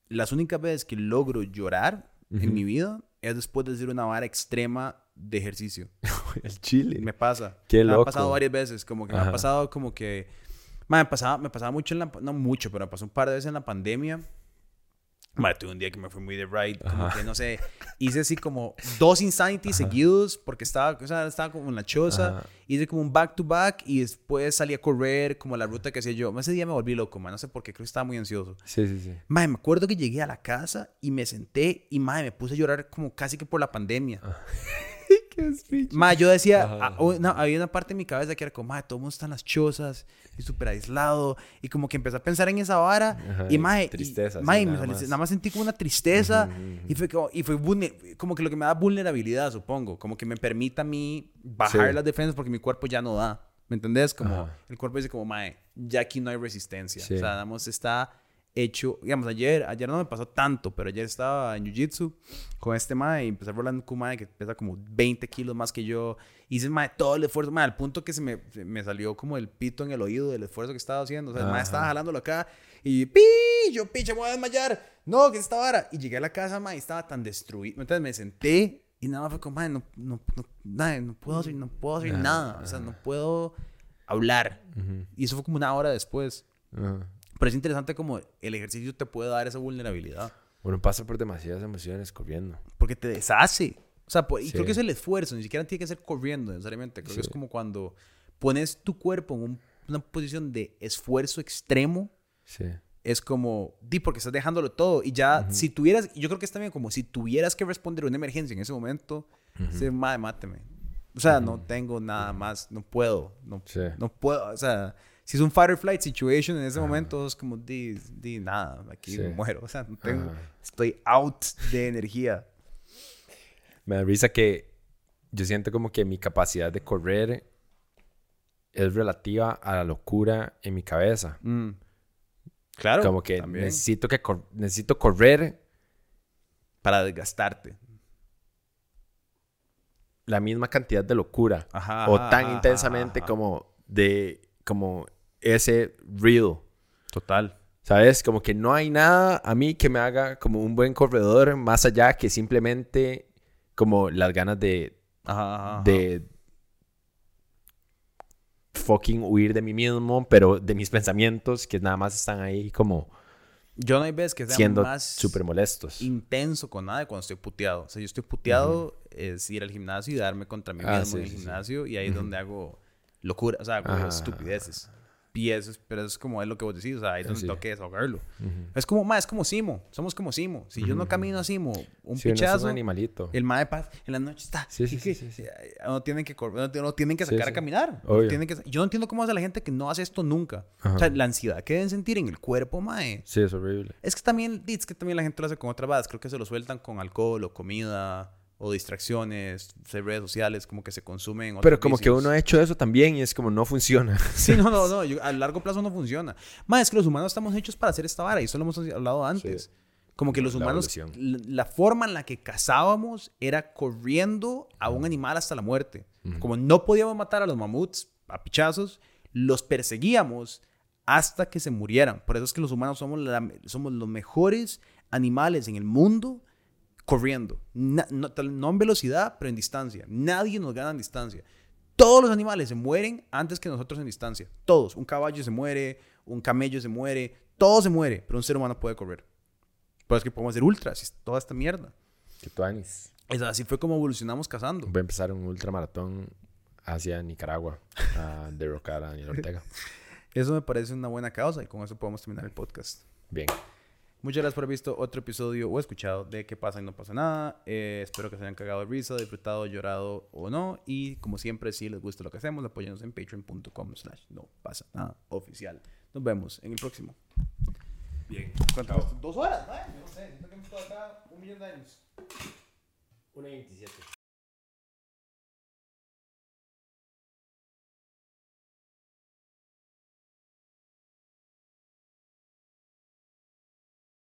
las únicas veces que logro llorar en mi vida es después de hacer una vara extrema de ejercicio. el chile. Me pasa. Qué me loco. ha pasado varias veces. Como que me Ajá. ha pasado como que... Ma, me pasaba, me pasaba mucho en la... No mucho, pero me pasó un par de veces en la pandemia. Ma, tuve un día que me fui muy de ride. Como que, no sé... Hice así como dos Insanity seguidos porque estaba, o sea, estaba como en la choza. Ajá. Hice como un back to back y después salí a correr como la ruta que hacía yo. Ese día me volví loco, man. No sé por qué. Creo que estaba muy ansioso. Sí, sí, sí. Me acuerdo que llegué a la casa y me senté y mae, me puse a llorar como casi que por la pandemia. Qué. Mae, yo decía, Ajá, ah, no, había una parte de mi cabeza que era como, mae, todo el mundo está en las chozas y súper aislado. Y como que empecé a pensar en esa vara. Ajá, y mae, y- tristeza, sí, mae, me nada salí- más. nada más sentí como una tristeza. Y fue como, y fue como que lo que me da vulnerabilidad, supongo. Como que me permite a mí bajar Sí. las defensas porque mi cuerpo ya no da. ¿Me entendés? Como Ajá. el cuerpo dice como, mae, ya aquí no hay resistencia. Sí. O sea, nada más está hecho, digamos, ayer, ayer no me pasó tanto, pero ayer estaba en Jiu-Jitsu con este mae y empecé rolando con un mae que pesa como 20 kilos más que yo. Hice mae todo el esfuerzo, mae, al punto que se me, me salió como el pito en el oído del esfuerzo que estaba haciendo. O sea, el mae estaba jalándolo acá y pi, yo pinche, me voy a desmayar. No, que esta vara. Y llegué a la casa, mae, y estaba tan destruido. Entonces me senté y nada más fue como, mae, no, no, no, nada, no puedo hacer, no puedo hacer nada. O sea, no puedo hablar. Y eso fue como una hora después. Ajá. Pero es interesante como el ejercicio te puede dar esa vulnerabilidad. Uno pasa por demasiadas emociones corriendo. Porque te deshace. O sea, po- y Sí. creo que es el esfuerzo. Ni siquiera tiene que ser corriendo necesariamente. Creo que es Sí. como cuando pones tu cuerpo en un- una posición de esfuerzo extremo. Sí. Es como, di, porque estás dejándolo todo. Y ya, si tuvieras, yo creo que es también como si tuvieras que responder a una emergencia en ese momento, se madre, máteme. O sea, no tengo nada más, no puedo, no, Sí. no puedo, o sea, si es un fight or flight situation en ese momento, es como, di, di nada, aquí Sí. me muero, o sea, no tengo, estoy out de energía. Me da risa que yo siento como que mi capacidad de correr es relativa a la locura en mi cabeza. Mm. Claro, como que también, necesito que cor- necesito correr para desgastarte. la misma cantidad de locura Ajá, o tan ajá, intensamente ajá. como de como ese reel. Total. ¿Sabes? Como que no hay nada a mí que me haga como un buen corredor más allá que simplemente como las ganas de Ajá, ajá, ajá. de fucking huir de mí mismo, pero de mis pensamientos que nada más están ahí como Yo no hay veces que sea siendo más súper molestos. intenso con nada de cuando estoy puteado. O sea, yo estoy puteado es ir al gimnasio y darme contra mí Ah, mismo sí, en el sí, sí. gimnasio y ahí es donde hago locura, o sea, hago Ajá. estupideces. Y eso es, pero eso es como es lo que vos decís, o sea, ahí es donde Sí. tengo que desahogarlo. Es como, más es como Simo, somos como Simo. Si yo no camino a Simo, un Sí, uno es pichazo, un animalito. el mae de paz en la noche está. Sí, sí, sí, eh, No tienen que no, no tienen que sacar a caminar. Tienen que, yo no entiendo cómo hace la gente que no hace esto nunca. O sea, la ansiedad que deben sentir en el cuerpo, mae. Sí, es horrible. Es que también, es que también la gente lo hace con otras badas. Creo que se lo sueltan con alcohol o comida o distracciones, redes sociales, como que se consumen. Pero como que uno ha hecho eso también y es como no funciona. Sí, no, no, no. yo- a largo plazo no funciona. Más es que los humanos estamos hechos para hacer esta vara y eso lo hemos hablado antes. Como que los La humanos, la, la forma en la que cazábamos era corriendo a un animal hasta la muerte. Como no podíamos matar a los mamuts a pichazos, los perseguíamos hasta que se murieran. Por eso es que los humanos somos, la- somos los mejores animales en el mundo corriendo. No, en velocidad, pero en distancia. Nadie nos gana en distancia. Todos los animales se mueren antes que nosotros en distancia. Todos. Un caballo se muere, un camello se muere, todo se muere, pero un ser humano puede correr. Pero es que podemos hacer ultras, toda esta mierda. Que tú, Anis. Es así fue como evolucionamos cazando. Voy a empezar un ultramaratón hacia Nicaragua a derrocar a Daniel Ortega. Eso me parece una buena causa y con eso podemos terminar el podcast. Bien. Muchas gracias por haber visto otro episodio o escuchado de qué pasa y no pasa nada. Eh, espero que se hayan cagado de risa, disfrutado, llorado o no. Y como siempre, si les gusta lo que hacemos, apóyenos en patreon.com slash no pasa nada oficial. Nos vemos en el próximo. Bien. ¿Cuánto? Dos horas, ¿no? Yo no sé. Siento que hemos estado acá un millón de años. 1.27.